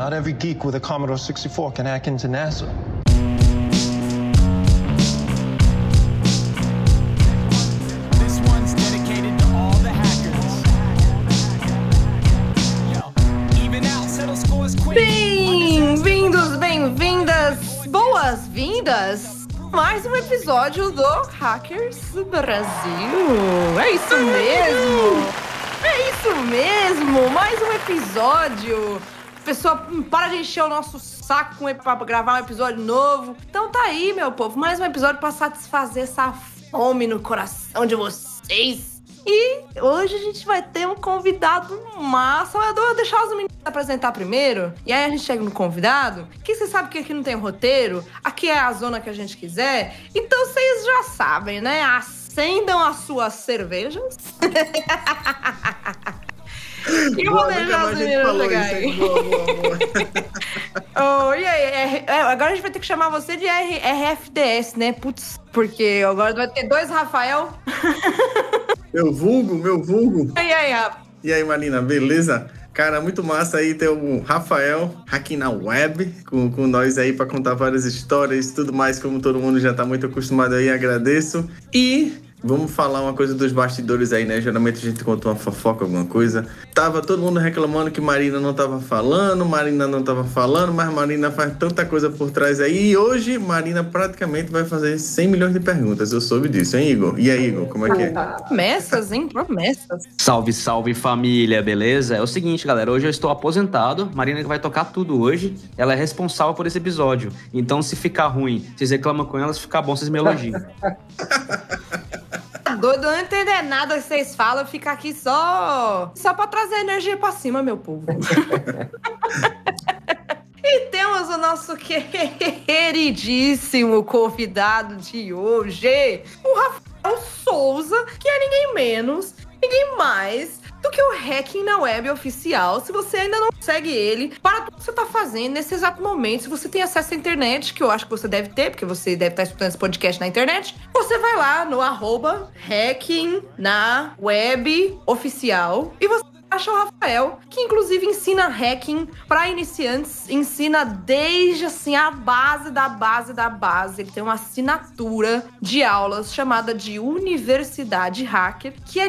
Not every geek with a Commodore 64 can hack into NASA. Bem-vindos, bem-vindas, boas-vindas! Mais um episódio do Hackers Brasil. É isso mesmo! É isso mesmo! Mais um episódio. Pessoal, para de encher o nosso saco pra gravar um episódio novo. Então tá aí, meu povo, mais um episódio para satisfazer essa fome no coração de vocês. E hoje a gente vai ter um convidado massa. Eu vou deixar os meninos se apresentar primeiro. E aí a gente chega no convidado. Que você sabe que aqui não tem roteiro. Aqui é a zona que a gente quiser. Então vocês já sabem, né? Acendam as suas cervejas. E nunca deixar os meninos hein? Boa, boa, boa. Oh, e aí, é, agora a gente vai ter que chamar você de R- RFDS, né? Putz, porque agora vai ter dois Rafael. Meu vulgo, meu vulgo. E aí, Rafa? E aí, Marina, beleza? Cara, muito massa aí ter o Rafael aqui na web com, com nós aí para contar várias histórias, tudo mais, como todo mundo já tá muito acostumado aí, agradeço. E vamos falar uma coisa dos bastidores aí, né? Geralmente a gente conta uma fofoca, alguma coisa. Tava todo mundo reclamando que Marina não tava falando, Marina não tava falando, mas Marina faz tanta coisa por trás aí. E hoje Marina praticamente vai fazer 100 milhões de perguntas. Eu soube disso, hein, Igor? E aí, Igor, como é que é? Promessas, hein? Promessas. Salve, salve família, beleza? É o seguinte, galera, hoje eu estou aposentado, Marina que vai tocar tudo hoje, ela é responsável por esse episódio. Então, se ficar ruim, vocês reclamam com ela, se ficar bom, vocês me elogiam. Doido, não entender nada que vocês falam, fica aqui só. Só pra trazer energia pra cima, meu povo. E temos o nosso queridíssimo convidado de hoje, o Rafael Souza, que é ninguém menos, ninguém mais do que o Hacking na Web Oficial. Se você ainda não segue ele, para tudo que você está fazendo nesse exato momento, se você tem acesso à internet, que eu acho que você deve ter, porque você deve estar escutando esse podcast na internet, você vai lá no arroba Hacking na Web Oficial e você acha o Rafael, que inclusive ensina hacking para iniciantes, ensina desde assim a base da base da base. Ele tem uma assinatura de aulas chamada de Universidade Hacker, que é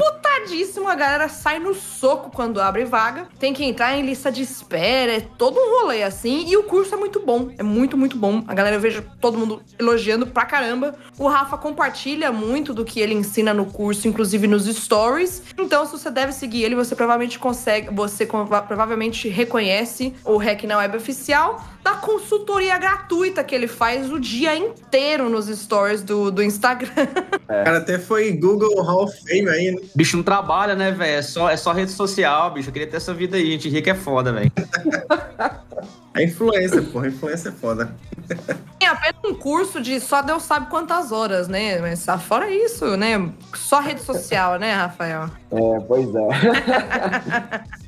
disputadíssimo. A galera sai no soco quando abre vaga. Tem que entrar em lista de espera, é todo um rolê assim. E o curso é muito bom, é muito, muito bom. A galera eu vejo todo mundo elogiando pra caramba. O Rafa compartilha muito do que ele ensina no curso, inclusive nos stories. Então, se você deve seguir ele, você provavelmente consegue, você provavelmente reconhece o Hack na Web Oficial da consultoria gratuita que ele faz o dia inteiro nos stories do, do Instagram. O cara até foi Google Hall of Fame aí, né? bicho não trabalha, né, velho? É só, é só rede social, bicho. Eu queria ter essa vida aí, gente rica é foda, velho. A influência, porra. A influência é foda. Tem apenas um curso de só Deus sabe quantas horas, né? Mas ah, fora isso, né? Só rede social, né, Rafael? É, pois é.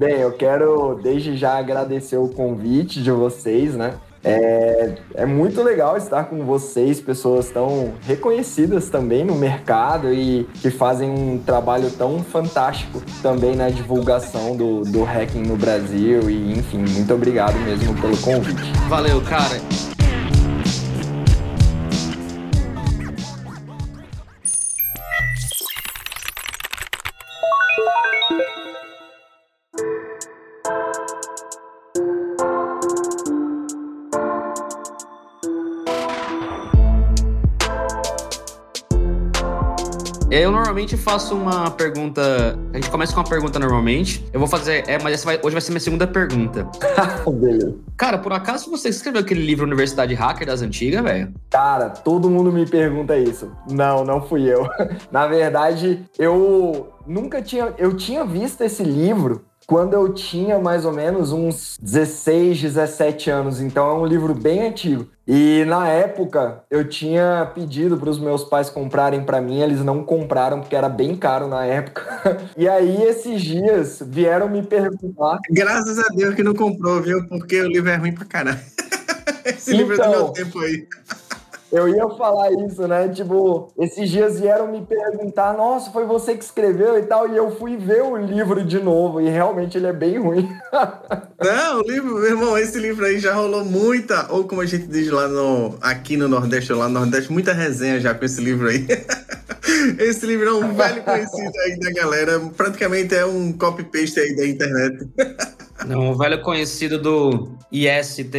Bem, eu quero desde já agradecer o convite de vocês, né? É, é muito legal estar com vocês, pessoas tão reconhecidas também no mercado e que fazem um trabalho tão fantástico também na divulgação do, do hacking no Brasil. E, enfim, muito obrigado mesmo pelo convite. Valeu, cara. Eu normalmente faço uma pergunta. A gente começa com uma pergunta normalmente. Eu vou fazer. É, mas vai- hoje vai ser minha segunda pergunta. Cara, por acaso você escreveu aquele livro Universidade Hacker das Antigas, velho? Cara, todo mundo me pergunta isso. Não, não fui eu. Na verdade, eu nunca tinha. Eu tinha visto esse livro quando eu tinha mais ou menos uns 16, 17 anos. Então é um livro bem antigo. E na época eu tinha pedido para os meus pais comprarem para mim, eles não compraram porque era bem caro na época. E aí esses dias vieram me perguntar Graças a Deus que não comprou, viu? Porque o livro é ruim pra caralho. Esse livro é do Então. meu tempo aí. Eu ia falar isso, né? Tipo, esses dias vieram me perguntar, nossa, foi você que escreveu e tal, e eu fui ver o livro de novo, e realmente ele é bem ruim. Não, o livro, meu irmão, esse livro aí já rolou muita, ou como a gente diz lá no, aqui no Nordeste, ou lá no Nordeste, muita resenha já com esse livro aí. Esse livro é um velho conhecido aí da galera, praticamente é um copy-paste aí da internet. Não, um velho conhecido do ISTWH,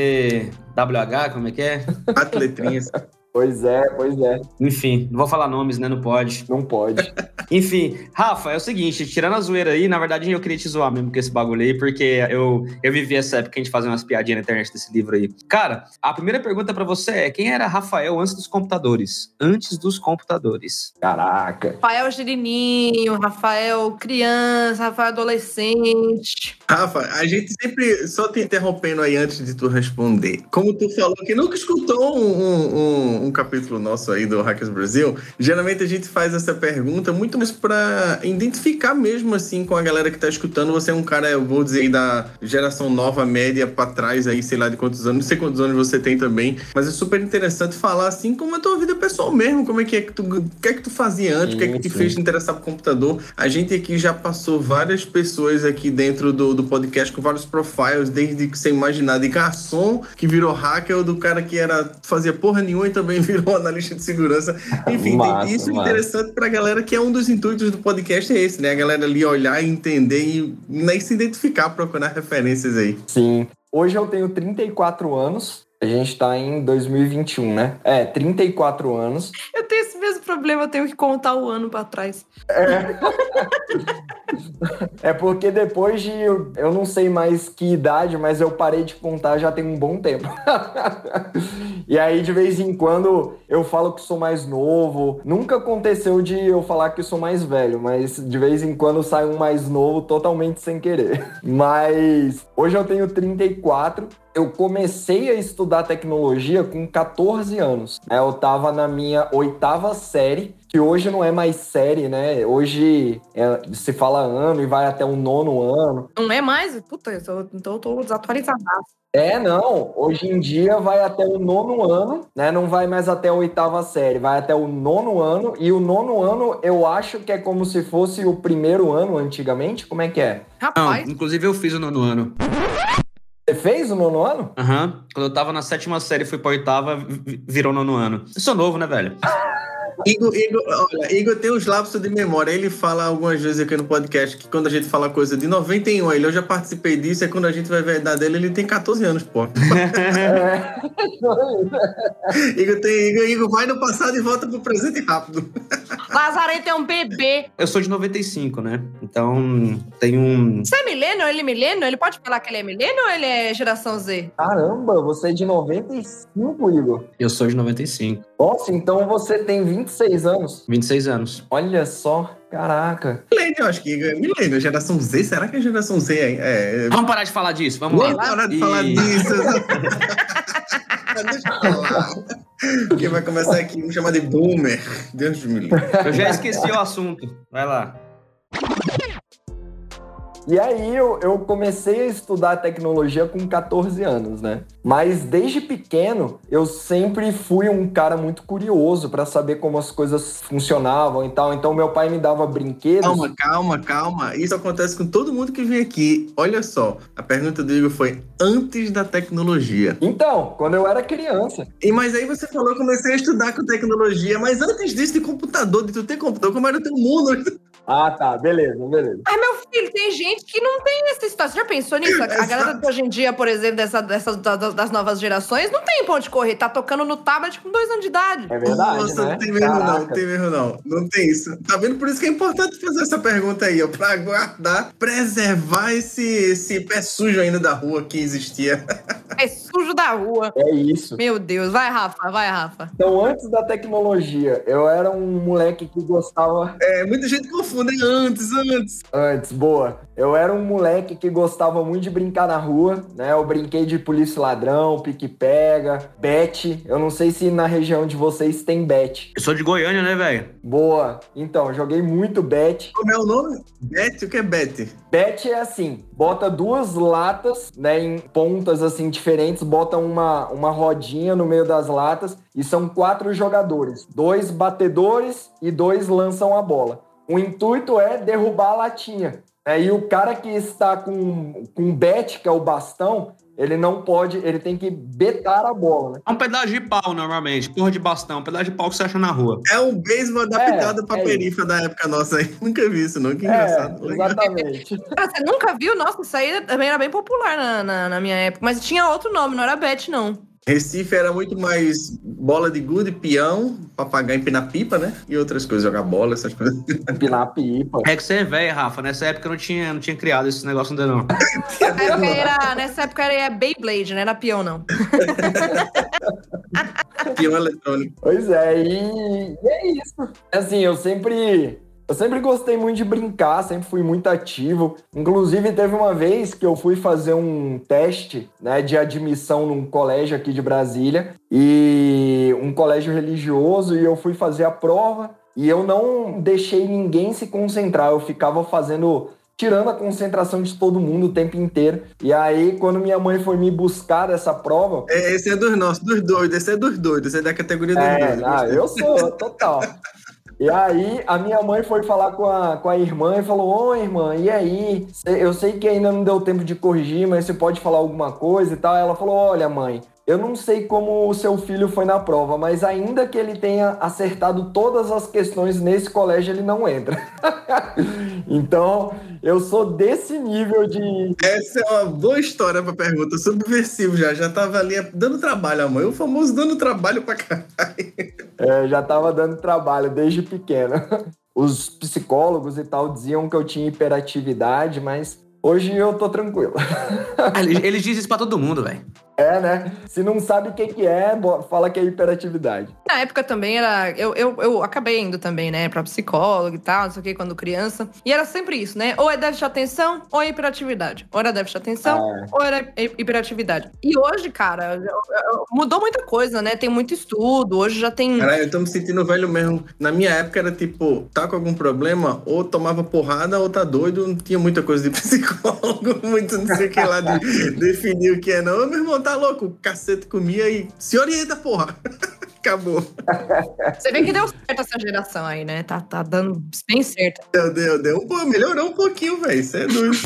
como é que é? Quatro letrinhas. Pois é, pois é. Enfim, não vou falar nomes, né? Não pode. Não pode. Enfim, Rafa, é o seguinte, tirando a zoeira aí, na verdade eu queria te zoar mesmo com esse bagulho aí, porque eu, eu vivi essa época que a gente fazia umas piadinhas na internet desse livro aí. Cara, a primeira pergunta pra você é: quem era Rafael antes dos computadores? Antes dos computadores. Caraca. Rafael Girininho, Rafael criança, Rafael adolescente. Rafa, a gente sempre, só te interrompendo aí antes de tu responder, como tu falou que nunca escutou um, um, um capítulo nosso aí do Hackers Brasil, geralmente a gente faz essa pergunta muito mais pra identificar mesmo assim com a galera que tá escutando. Você é um cara, eu vou dizer, aí da geração nova, média, pra trás aí, sei lá de quantos anos, não sei quantos anos você tem também, mas é super interessante falar assim como é a tua vida pessoal mesmo, como é que é que tu, o que é que tu fazia antes, o que é que te fez te interessar por computador. A gente aqui já passou várias pessoas aqui dentro do, do podcast com vários profiles, desde que você imaginar, de garçom que virou hacker, ou do cara que era fazia porra nenhuma e também virou analista de segurança. Enfim, Massa, tem isso massa. interessante pra galera que é um dos intuitos do podcast é esse, né? A galera ali olhar e entender e nem se identificar, procurar referências aí. Sim. Hoje eu tenho 34 anos. A gente tá em 2021, né? É, 34 anos. Eu tenho esse mesmo problema, eu tenho que contar o ano pra trás. É porque depois de. Eu não sei mais que idade, mas eu parei de contar já tem um bom tempo. e aí, de vez em quando, eu falo que sou mais novo. Nunca aconteceu de eu falar que sou mais velho, mas de vez em quando sai um mais novo totalmente sem querer. Mas hoje eu tenho 34. Eu comecei a estudar tecnologia com 14 anos. né? Eu tava na minha oitava série, que hoje não é mais série, né? Hoje é- se fala ano e vai até o nono ano. Não é mais? Puta, eu tô, então eu tô desatualizada. É, não. Hoje em dia vai até o nono ano, né? Não vai mais até a oitava série, vai até o nono ano. E o nono ano eu acho que é como se fosse o primeiro ano antigamente. Como é que é? Não, Rapaz, inclusive eu fiz o nono ano. Você fez o nono ano? Aham. Quando eu tava na sétima série, fui pra oitava, vi- virou nono ano. Eu sou novo, né, velho? Igor, Igor, olha, Igor tem uns lapsos de memória. Ele fala algumas vezes aqui no podcast que quando a gente fala coisa de 91, ele eu já participei disso, é quando a gente vai ver a idade dele, ele tem 14 anos, pô. Igor, tem, Igor, Igor vai no passado e volta pro presente rápido. Lazarento é um bebê. Eu sou de 95, né? Então tem um. Você é milênio? Ele é milênio? Ele pode falar que ele é milênio ou ele é geração Z? Caramba, você é de 95, Igor. Eu sou de 95. Nossa, então você tem 26 anos. 26 anos. Olha só, caraca. Milênio, eu acho que é milênio. Geração Z, será que é geração Z aí? É, é... Vamos parar de falar disso, vamos na hora de E- falar disso. Deixa eu falar. Quem vai começar aqui, vamos chamar de boomer. Deus me livre. Eu já esqueci o assunto. Vai lá. E aí eu, eu comecei a estudar tecnologia com 14 anos, né? Mas desde pequeno eu sempre fui um cara muito curioso para saber como as coisas funcionavam e tal. Então meu pai me dava brinquedos. Calma, calma, calma. Isso acontece com todo mundo que vem aqui. Olha só, a pergunta do Igor foi antes da tecnologia. Então, quando eu era criança. E mas aí você falou, comecei a estudar com tecnologia, mas antes disso de computador, de tu ter computador, como era o teu mundo? Ah, tá, beleza, beleza. Ai, meu filho, tem gente que não tem essa situação. Você já pensou nisso? A, galera de hoje em dia, por exemplo, dessa, dessas, da- da- das novas gerações, não tem ponto de correr. Tá tocando no tablet com dois anos de idade. É verdade, Nossa, né? não tem mesmo não, não tem mesmo não. Não tem isso. Tá vendo? Por isso que é importante fazer essa pergunta aí, ó, pra guardar, preservar esse, esse pé sujo ainda da rua que existia. É sujo da rua. É isso. Meu Deus. Vai, Rafa, vai, Rafa. Então, antes da tecnologia, eu era um moleque que gostava É, muita gente confunde antes, antes. Antes, boa. eu era um moleque que gostava muito de brincar na rua, né? Eu brinquei de polícia e ladrão, pique-pega, bet. Eu não sei se na região de vocês tem bet. Eu sou de Goiânia, né, velho? Boa. Então, joguei muito bet. Como é o nome? Bet? O que é Bet? Bet é assim, bota duas latas, né, em pontas assim diferentes, bota uma, uma rodinha no meio das latas e são quatro jogadores, dois batedores e dois lançam a bola. O intuito é derrubar a latinha. né, e o cara que está com, com bet, que é o bastão, ele não pode, ele tem que betar a bola, né? É um pedaço de pau, normalmente. Porra de bastão, um pedaço de pau que você acha na rua. É um beisebol adaptado É, pra é perifa da época nossa aí. Nunca vi isso, não. Que engraçado. É, Legal. exatamente. Ah, você nunca viu? Nossa, isso aí também era bem popular na, na, na minha época. Mas tinha outro nome, não era Bet, não. Recife era muito mais bola de gude, peão, papagaio empinar pipa, né? E outras coisas, jogar bola, essas coisas. Empinar pipa. É que você é velho, Rafa. Nessa época eu não tinha, não tinha criado esse negócio ainda, não. Nessa época era, nessa época era Beyblade, não era peão, não. peão eletrônico. Pois é, e, e é isso. Assim, eu sempre. Eu sempre gostei muito de brincar, sempre fui muito ativo. Inclusive, teve uma vez que eu fui fazer um teste né, de admissão num colégio aqui de Brasília, e um colégio religioso, e eu fui fazer a prova, e eu não deixei ninguém se concentrar, eu ficava fazendo. Tirando a concentração de todo mundo o tempo inteiro. E aí, quando minha mãe foi me buscar dessa prova, É, esse é dos nossos, dos doidos. Esse é dos doidos. Esse é da categoria dos é, doidos. ah, eu sou, total. E aí, a minha mãe foi falar com a, com a irmã e falou: Ô, irmã, e aí? Eu sei que ainda não deu tempo de corrigir, mas você pode falar alguma coisa e tal. Ela falou: Olha, mãe, eu não sei como o seu filho foi na prova, mas ainda que ele tenha acertado todas as questões nesse colégio, ele não entra. então, eu sou desse nível de. Essa é uma boa história pra pergunta. Subversivo já. Já tava ali dando trabalho, a mãe. O famoso dando trabalho pra caralho. É, já tava dando trabalho desde pequeno. Os psicólogos e tal diziam que eu tinha hiperatividade, mas hoje eu tô tranquilo. Eles, eles dizem isso pra todo mundo, velho. É, né? Se não sabe o que, que é, fala que é hiperatividade. Na época também era. Eu, eu, eu acabei indo também, né, pra psicólogo e tal, não sei o que, quando criança. E era sempre isso, né? Ou é déficit de atenção ou é hiperatividade. Ou era déficit de atenção É. ou era hi- hiperatividade. E hoje, cara, mudou muita coisa, né? Tem muito estudo. Hoje já tem. Caralho, eu tô me sentindo velho mesmo. Na minha época era tipo, tá com algum problema, ou tomava porrada, ou tá doido. Não tinha muita coisa de psicólogo, muito não sei o que lá de definir o que é, não. Meu irmão, tá louco? O cacete comia e se orienta, porra. Acabou. Você vê que deu certo essa geração aí, né? Tá, tá dando bem certo. Deu, deu, deu. Pô, melhorou um pouquinho, velho. Isso é doido.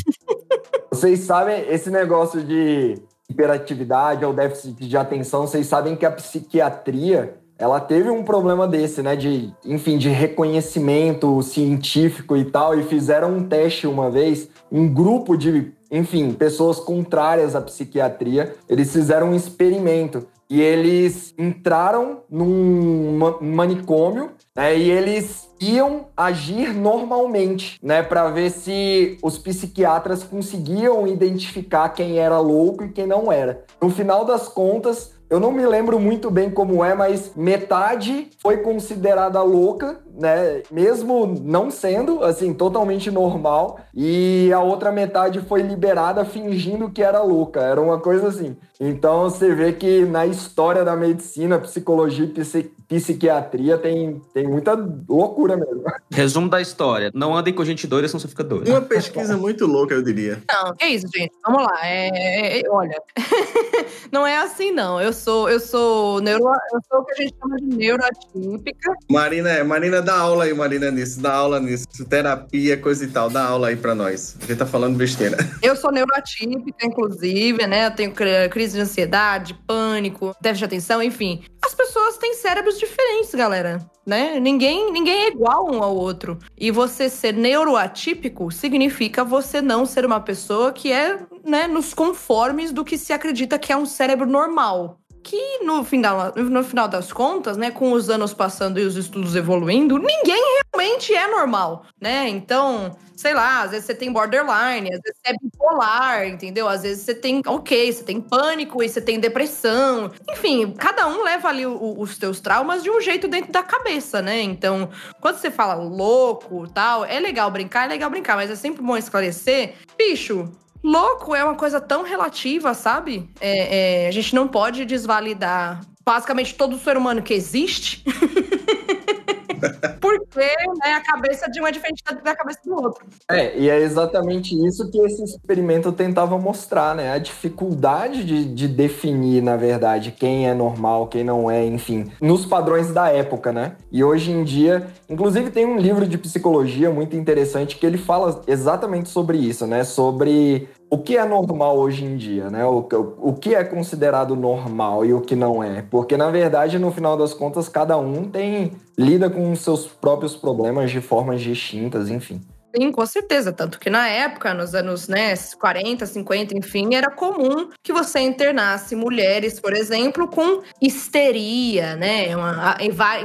Vocês sabem esse negócio de hiperatividade ou déficit de atenção, vocês sabem que a psiquiatria ela teve um problema desse, né? De, enfim, de reconhecimento científico e tal, e fizeram um teste uma vez, um grupo de, enfim, pessoas contrárias à psiquiatria, eles fizeram um experimento e eles entraram num ma- manicômio né, e eles iam agir normalmente, né, para ver se os psiquiatras conseguiam identificar quem era louco e quem não era. No final das contas, eu não me lembro muito bem como é, mas metade foi considerada louca, né? Mesmo não sendo, assim, totalmente normal. E a outra metade foi liberada fingindo que era louca. Era uma coisa assim. Então você vê que na história da medicina, psicologia e psi- psiquiatria tem, tem muita loucura mesmo. Resumo da história. Não andem com gente doida, senão você fica doido. Uma pesquisa muito louca, eu diria. Não, é isso, gente. Vamos lá. É, é- é- olha, não é assim, não. Eu sou, eu sou neuro, eu sou o que a gente chama de neuroatípica. Marina, Marina, dá aula aí, Marina, nisso. Dá aula nisso. Terapia, coisa e tal. Dá aula aí pra nós. A gente tá falando besteira. Eu sou neuroatípica, inclusive, né? Eu tenho cri- crise de ansiedade, pânico, déficit de atenção, enfim. As pessoas têm cérebros diferentes, galera. Né? Ninguém, ninguém é igual um ao outro. E você ser neuroatípico significa você não ser uma pessoa que é né, nos conformes do que se acredita que é um cérebro normal. Que no final, no final das contas, né, com os anos passando e os estudos evoluindo, ninguém realmente é normal, né? Então, sei lá, às vezes você tem borderline, às vezes você é bipolar, entendeu? Às vezes você tem, ok, você tem pânico e você tem depressão. Enfim, cada um leva ali o- os teus traumas de um jeito dentro da cabeça, né? Então, quando você fala louco tal, é legal brincar, é legal brincar, mas é sempre bom esclarecer. Bicho, louco é uma coisa tão relativa, sabe? É, é, a gente não pode desvalidar basicamente todo ser humano que existe. Porque né, a cabeça de um é diferente da- cabeça do outro. É, e é exatamente isso que esse experimento tentava mostrar, né? A dificuldade de, de definir, na verdade, quem é normal, quem não é, enfim, nos padrões da época, né? E hoje em dia, inclusive tem um livro de psicologia muito interessante que ele fala exatamente sobre isso, né? Sobre o que é normal hoje em dia, né? O, o, o que é considerado normal e o que não é. Porque, na verdade, no final das contas, cada um tem lida com seus próprios problemas de formas distintas, enfim. Sim, com certeza. Tanto que na época, nos anos né, 40, 50, enfim, era comum que você internasse mulheres, por exemplo, com histeria, né? Uma-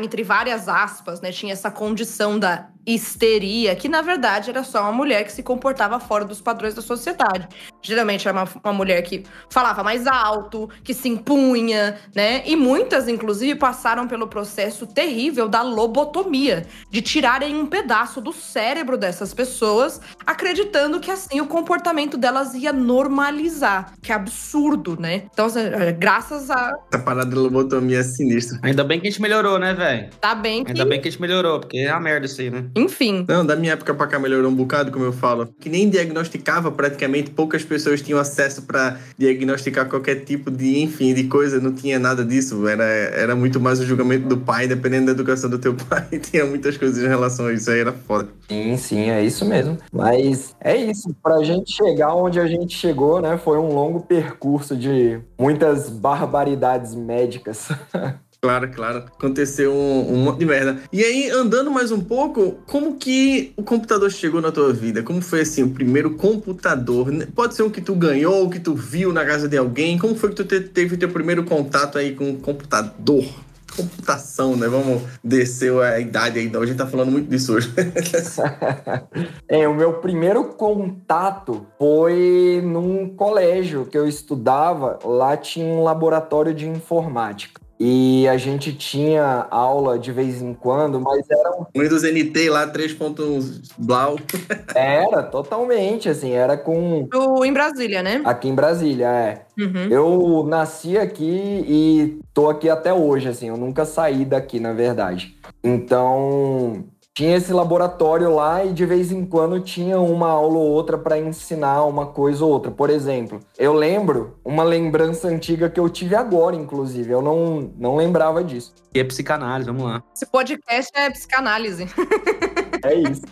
entre várias aspas, né? Tinha essa condição da histeria, que na verdade era só uma mulher que se comportava fora dos padrões da sociedade. Geralmente era uma, uma mulher que falava mais alto, que se impunha, né? E muitas, inclusive, passaram pelo processo terrível da lobotomia, de tirarem um pedaço do cérebro dessas pessoas, acreditando que assim o comportamento delas ia normalizar. Que absurdo, né? Então, assim, é, graças a. Essa parada da lobotomia é sinistra. Ainda bem que a gente melhorou, né, velho? Tá bem que. Ainda bem que a gente melhorou, porque é uma merda isso aí, né? Enfim. Não, da minha época pra cá melhorou um bocado, como eu falo. Que nem diagnosticava praticamente, poucas pessoas tinham acesso pra diagnosticar qualquer tipo de, enfim, de coisa, não tinha nada disso. Era, era muito mais o julgamento do pai, dependendo da educação do teu pai, tinha muitas coisas em relação a isso, aí era foda. Sim, sim, é isso mesmo. Mas é isso, pra gente chegar onde a gente chegou, né? Foi um longo percurso de muitas barbaridades médicas. Claro, claro. Aconteceu um, um monte de merda. E aí, andando mais um pouco, como que o computador chegou na tua vida? Como foi, assim, o primeiro computador? Pode ser um que tu ganhou, que tu viu na casa de alguém. Como foi que tu te- teve teu primeiro contato aí com o computador? Computação, né? Vamos descer a idade aí. A gente tá falando muito disso hoje. É, o meu primeiro contato foi num colégio que eu estudava. Lá tinha um laboratório de informática. E a gente tinha aula de vez em quando, mas era, um- Windows NT lá, 3.1 Blau. era totalmente assim, era com. O, em Brasília, né? Aqui em Brasília, é. Uhum. Eu nasci aqui e tô aqui até hoje, assim, eu nunca saí daqui, na verdade. Então, tinha esse laboratório lá e de vez em quando tinha uma aula ou outra para ensinar uma coisa ou outra. Por exemplo, eu lembro uma lembrança antiga que eu tive agora, inclusive, eu não, não lembrava disso. E é psicanálise, vamos lá. Esse podcast é psicanálise. É isso.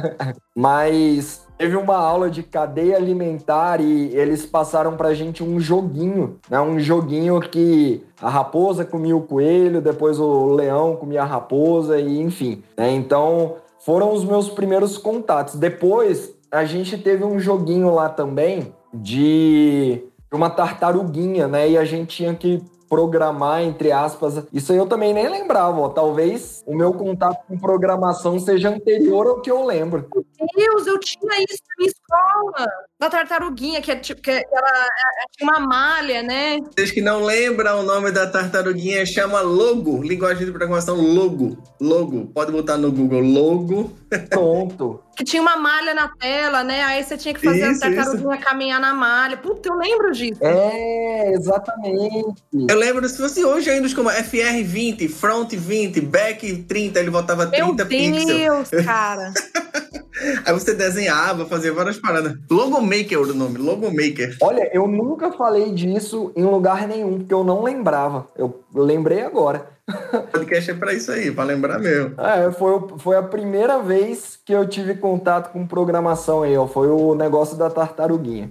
Mas teve uma aula de cadeia alimentar e eles passaram pra gente um joguinho, né? Um joguinho que a raposa comia o coelho, depois o leão comia a raposa e enfim, né? Então, foram os meus primeiros contatos. Depois, a gente teve um joguinho lá também de uma tartaruguinha, né? E a gente tinha que programar, entre aspas. Isso eu também nem lembrava, ó. Talvez o meu contato com programação seja anterior ao que eu lembro. Deus, eu tinha isso na minha escola. Da tartaruguinha, que, é, tipo, que ela, ela tinha uma malha, né? Vocês que não lembram o nome da tartaruguinha, chama Logo. Linguagem de programação Logo. Logo. Pode botar no Google Logo. Pronto. Que tinha uma malha na tela, né? Aí você tinha que fazer Isso, a tartaruguinha caminhar na malha. Puta, eu lembro disso. É, exatamente. Eu lembro se fosse hoje ainda como FR20, Front 20, Back 30, ele botava Meu 30 pixels. Deus, cara. Aí você desenhava, fazia várias paradas. Logomaker era o nome, Logomaker. Olha, eu nunca falei disso em lugar nenhum, porque eu não lembrava. Eu lembrei agora. O podcast é pra isso aí, pra lembrar mesmo. É, foi, foi a primeira vez que eu tive contato com programação aí, ó. Foi o negócio da tartaruguinha.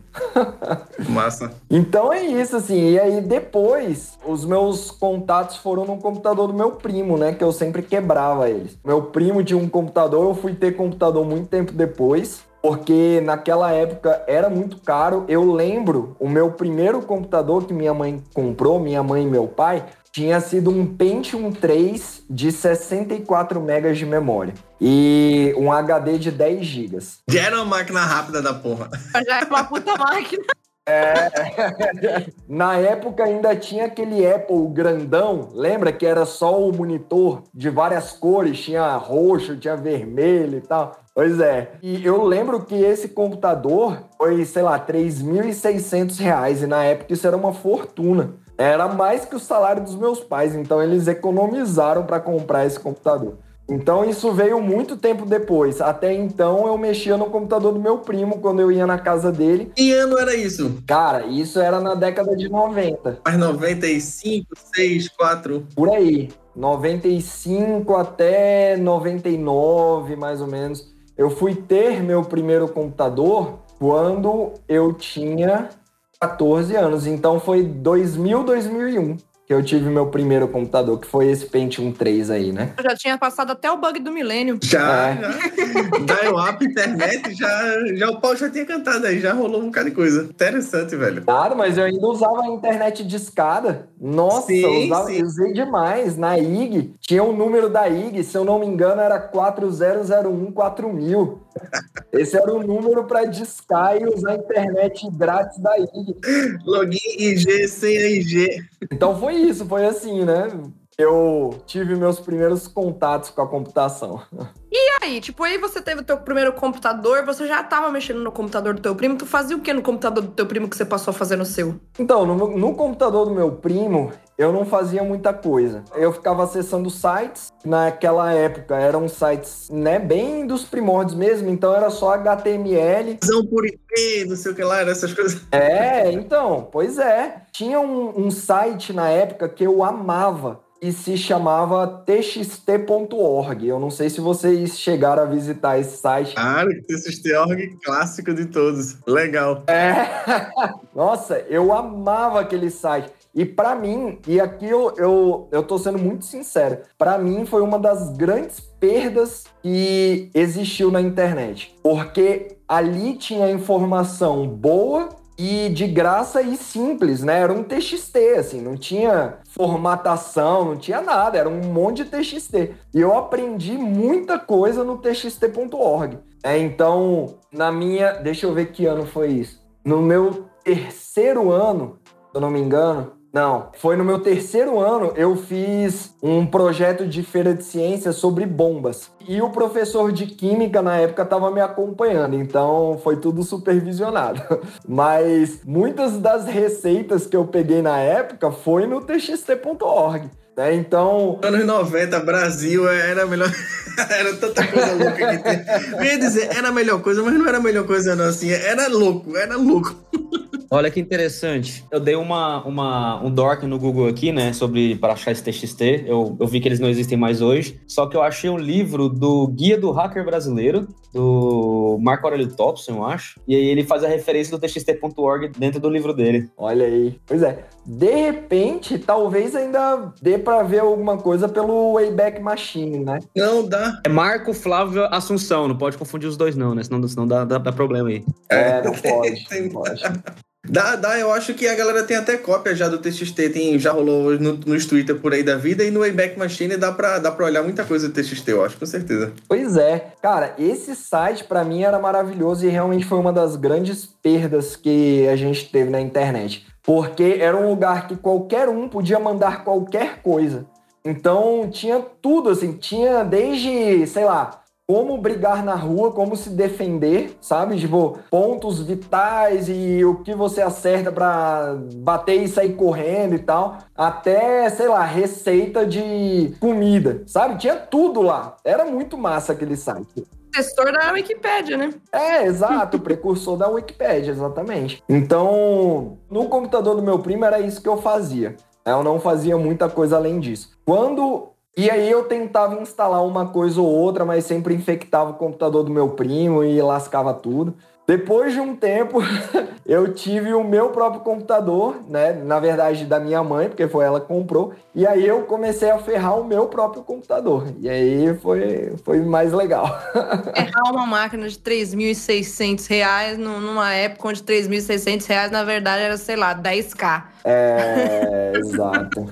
Massa. Então é isso, assim. E aí depois, os meus contatos foram no computador do meu primo, né? Que eu sempre quebrava eles. Meu primo tinha um computador, eu fui ter computador muito tempo depois. porque naquela época era muito caro. Eu lembro, o meu primeiro computador que minha mãe comprou, minha mãe e meu pai, tinha sido um Pentium 3 de 64 megas de memória e um HD de 10 gigas. Já era uma máquina rápida da porra. Já é uma puta máquina. Na época ainda tinha aquele Apple grandão, lembra que era só o monitor de várias cores, tinha roxo, tinha vermelho e tal. Pois é. E eu lembro que esse computador foi, sei lá, 3.600 reais e na época isso era uma fortuna. Era mais que o salário dos meus pais, então eles economizaram para comprar esse computador. Então isso veio muito tempo depois. Até então eu mexia no computador do meu primo quando eu ia na casa dele. Que ano era isso? Cara, isso era na década de 90. Mais 95, 6, 4. Por aí. 95 até 99, mais ou menos. Eu fui ter meu primeiro computador quando eu tinha 14 anos. Então foi 2000, 2001 que eu tive meu primeiro computador, que foi esse Pentium 3 aí, né? Eu já tinha passado até o bug do milênio. Já, É. já. Dial-up, internet, já, já o pau já tinha cantado aí, já rolou um bocado de coisa. Interessante, velho. Claro, mas eu ainda usava a internet de escada. Nossa, Sim, eu usava, sim. usei demais. Na IG, tinha o número da IG, se eu não me engano, era 40014000. Esse era o número para discar e usar a internet grátis da IG. Login IG sem a IG. Então foi isso, foi assim, né? Eu tive meus primeiros contatos com a computação. E aí, tipo, aí você teve o teu primeiro computador, você já tava mexendo no computador do teu primo, tu fazia o que no computador do teu primo que você passou a fazer no seu? Então, no, no computador do meu primo, eu não fazia muita coisa. Eu ficava acessando sites. Naquela época eram sites, né, bem dos primórdios mesmo, então era só HTML. Visão por IP, não sei o que lá, era essas coisas. É, então, pois é. Tinha um, um site na época que eu amava e se chamava txt.org. Eu não sei se vocês chegaram a visitar esse site. Cara, esse T-Org clássico de todos. Legal. É. Nossa, eu amava aquele site. E pra mim, e aqui eu, eu, eu tô sendo muito sincero, pra mim foi uma das grandes perdas que existiu na internet. Porque ali tinha informação boa e de graça e simples, né? Era um TXT, assim, não tinha formatação, não tinha nada, era um monte de TXT. E eu aprendi muita coisa no txt.org. É, então, na minha. Deixa eu ver que ano foi isso. No meu terceiro ano, se eu não me engano. Não, foi no meu terceiro ano eu fiz um projeto de feira de ciências sobre bombas. E o professor de química na época estava me acompanhando, então foi tudo supervisionado. Mas muitas das receitas que eu peguei na época foi no txt.org. Né? Então, Anos 90, Brasil era a melhor. era tanta coisa louca que tinha. Eu ia dizer, era a melhor coisa, mas não era a melhor coisa, não. Assim, era louco, era louco. Olha que interessante. Eu dei uma, uma, um dork no Google aqui, né, sobre para achar esse TXT. Eu, eu vi que eles não existem mais hoje. Só que eu achei um livro do Guia do Hacker Brasileiro, do Marco Aurélio Thompson, eu acho. E aí ele faz a referência do txt.org dentro do livro dele. olha aí. Pois é, de repente, talvez ainda dê para ver alguma coisa pelo Wayback Machine, né? Não dá. É Marco Flávio Assunção, não pode confundir os dois não, né? Senão, senão dá, dá, dá problema aí. É, não pode. Tem- não pode. Dá, dá, eu acho que a galera tem até cópia já do TXT, tem, já rolou no, nos Twitter por aí da vida, e no Wayback Machine dá pra, dá pra olhar muita coisa do TXT, eu acho, com certeza. Pois é, cara, esse site pra mim era maravilhoso e realmente foi uma das grandes perdas que a gente teve na internet. Porque era um lugar que qualquer um podia mandar qualquer coisa. Então tinha tudo, assim, tinha desde, sei lá, como brigar na rua, como se defender, sabe? Tipo, pontos vitais e o que você acerta pra bater e sair correndo e tal. Até, sei lá, receita de comida, sabe? Tinha tudo lá. Era muito massa aquele site. Gestor da Wikipédia, né? É, exato, precursor da Wikipédia, exatamente. Então, no computador do meu primo era isso que eu fazia. Eu não fazia muita coisa além disso. Quando. E aí eu tentava instalar uma coisa ou outra, mas sempre infectava o computador do meu primo e lascava tudo. Depois de um tempo, eu tive o meu próprio computador, né? Na verdade, da minha mãe, porque foi ela que comprou. E aí eu comecei a ferrar o meu próprio computador. E aí foi, foi mais legal. Errar uma máquina de 3.600 reais num- numa época onde 3.600 reais, na verdade, era, sei lá, 10k. É, exato.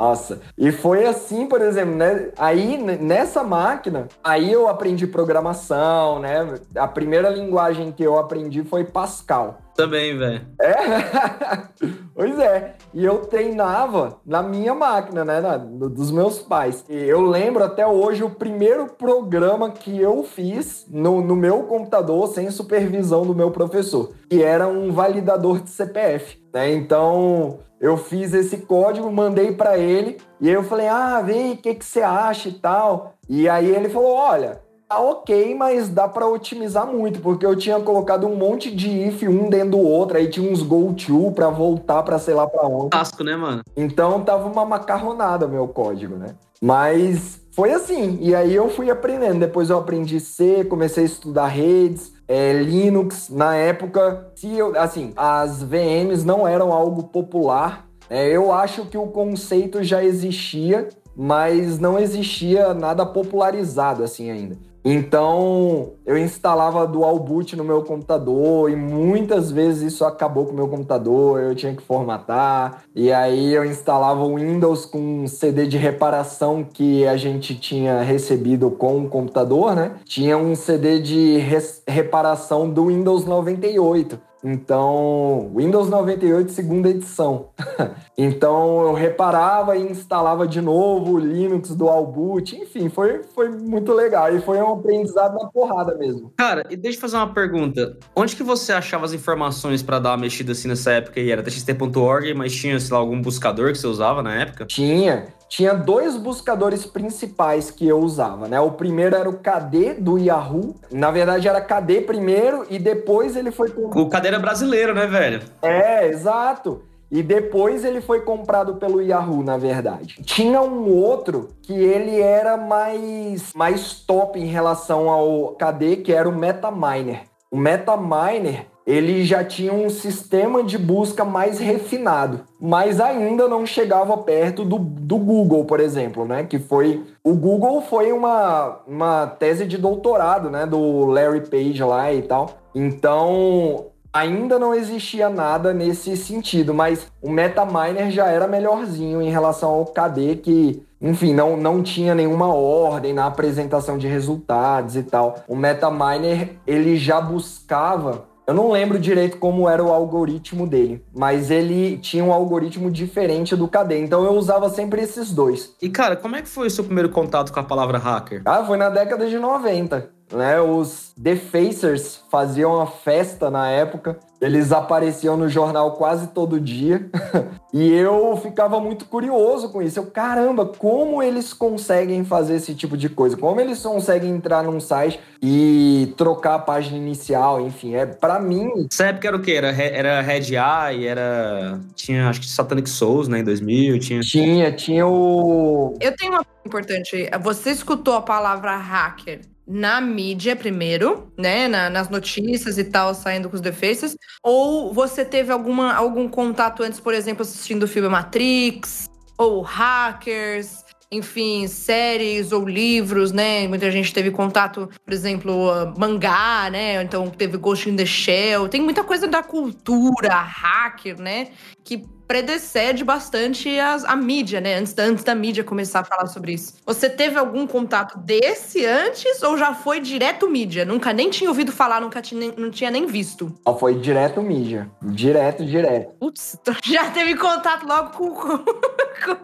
Nossa, e foi assim, por exemplo, né? Aí nessa máquina, aí eu aprendi programação, né? A primeira linguagem que eu aprendi foi Pascal. Também, velho. É? pois é. E eu treinava na minha máquina, né? na- do- dos meus pais. E eu lembro até hoje o primeiro programa que eu fiz no, no meu computador sem supervisão do meu professor, que era um validador de CPF. Né? Então eu fiz esse código, mandei para ele e aí eu falei: ah, vem, o que, que você acha e tal. E aí ele falou: olha. Tá ok, mas dá pra otimizar muito, porque eu tinha colocado um monte de if um dentro do outro, aí tinha uns go to pra voltar pra sei lá pra onde. Clássico, né, mano? Então tava uma macarronada meu código, né? Mas foi assim, e aí eu fui aprendendo. Depois eu aprendi C, comecei a estudar redes, é, Linux. Na época, se eu, assim, as VMs não eram algo popular. É, eu acho que o conceito já existia, mas não existia nada popularizado assim ainda. Então, eu instalava dual boot no meu computador e muitas vezes isso acabou com o meu computador, eu tinha que formatar. E aí eu instalava o Windows com um CD de reparação que a gente tinha recebido com o computador, né? Tinha um CD de reparação do Windows 98. Então, Windows 98, segunda edição. então, eu reparava e instalava de novo o Linux Dual Boot. Enfim, foi, foi muito legal. E foi um aprendizado na porrada mesmo. Cara, e deixa eu fazer uma pergunta. Onde que você achava as informações pra dar uma mexida assim nessa época aí? Era txt.org, mas tinha, sei lá, algum buscador que você usava na época? Tinha. Tinha dois buscadores principais que eu usava, né? O primeiro era o KD do Yahoo. Na verdade, era KD primeiro e depois ele foi... O cadeira brasileiro, né, velho? É, exato. E depois ele foi comprado pelo Yahoo, na verdade. Tinha um outro que ele era mais, mais top em relação ao KD, que era o Metaminer. O Metaminer, ele já tinha um sistema de busca mais refinado, mas ainda não chegava perto do, do Google, por exemplo, né? Que foi... O Google foi uma, uma tese de doutorado, né? Do Larry Page lá e tal. Então, ainda não existia nada nesse sentido, mas o MetaMiner já era melhorzinho em relação ao KD, que, enfim, não, não tinha nenhuma ordem na apresentação de resultados e tal. O MetaMiner, ele já buscava. Eu não lembro direito como era o algoritmo dele, mas ele tinha um algoritmo diferente do KD, então eu usava sempre esses dois. E, cara, como é que foi o seu primeiro contato com a palavra hacker? Ah, foi na década de 90. Né? Os Defacers faziam uma festa na época. Eles apareciam no jornal quase todo dia. e eu ficava muito curioso com isso. Eu, caramba, como eles conseguem fazer esse tipo de coisa? Como eles conseguem entrar num site e trocar a página inicial? Enfim, é para mim. Essa época era o quê? Era, era Red Eye, era. Tinha, acho que Satanic Souls, né, em 2000. Tinha. Tinha, tinha o. Eu tenho uma coisa importante. Você escutou a palavra hacker na mídia primeiro, né? na- nas notícias e tal, saindo com os defeitos? Ou você teve alguma, algum contato antes, por exemplo, assistindo o filme Matrix? Ou hackers? Enfim, séries ou livros, né? Muita gente teve contato, por exemplo, mangá, né? Então teve Ghost in the Shell. Tem muita coisa da cultura hacker, né? Que predecede bastante as- a mídia, né? Antes, da- antes da mídia começar a falar sobre isso. Você teve algum contato desse antes ou já foi direto mídia? Nunca nem tinha ouvido falar, nunca tinha, não tinha nem visto. Ó, Foi direto mídia. Direto, direto. Putz, então já teve contato logo com, com,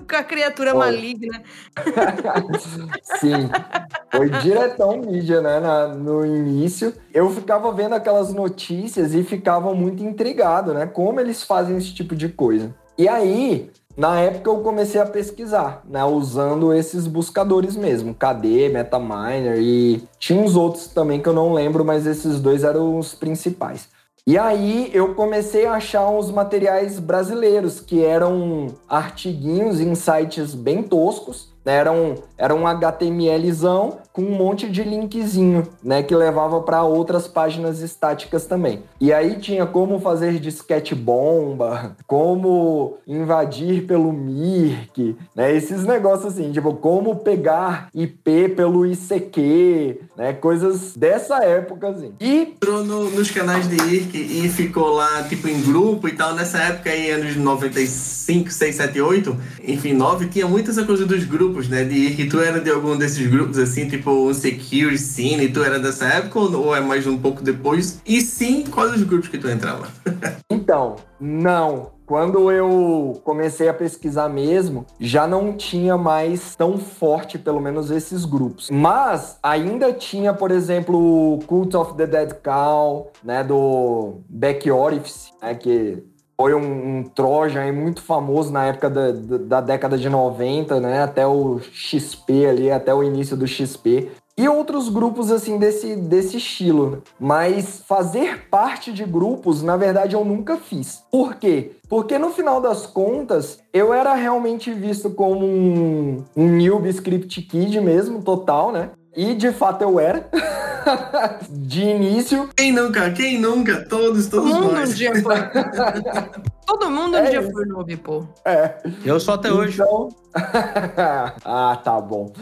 com a criatura Foi. maligna. Sim, foi diretão mídia, né, na- no início. Eu ficava vendo aquelas notícias e ficava muito intrigado, né, como eles fazem esse tipo de coisa. E aí, na época eu comecei a pesquisar, né, usando esses buscadores mesmo, KD, Metaminer e tinha uns outros também que eu não lembro, mas esses dois eram os principais. E aí eu comecei a achar uns materiais brasileiros que eram artiguinhos em sites bem toscos? Era um, era um HTMLzão com um monte de linkzinho, né, que levava para outras páginas estáticas também. E aí tinha como fazer disquete bomba, como invadir pelo Mirk, né, esses negócios assim, tipo como pegar IP pelo ICQ, né, coisas dessa época assim. E entrou no, nos canais de IRC e ficou lá tipo em grupo e tal, nessa época aí anos 95, 6, 7, 8, enfim, 9, tinha muita essa coisa dos grupos, né, de IRC. Tu era de algum desses grupos assim, tipo tipo o Secure Scene, tu era dessa época ou é mais um pouco depois? E sim, quais os grupos que tu entrava? então, não. Quando eu comecei a pesquisar mesmo, já não tinha mais tão forte, pelo menos, esses grupos. Mas ainda tinha, por exemplo, o Cult of the Dead Cow, né, do Back Orifice, né, que foi um, um Trojan muito famoso na época da, da, da, década de 90, né? Até o XP ali, até o início do XP. E outros grupos assim desse, desse estilo. Mas fazer parte de grupos, na verdade, eu nunca fiz. Por quê? Porque no final das contas, eu era realmente visto como um, um newbie script kid mesmo, total, né? E de fato eu era. de início. Quem nunca? Quem nunca? Todos, todos Todo mundo nós. um dia foi. Todo mundo um É dia isso. foi noob, pô. É. Eu sou até hoje. Então... ah, tá bom.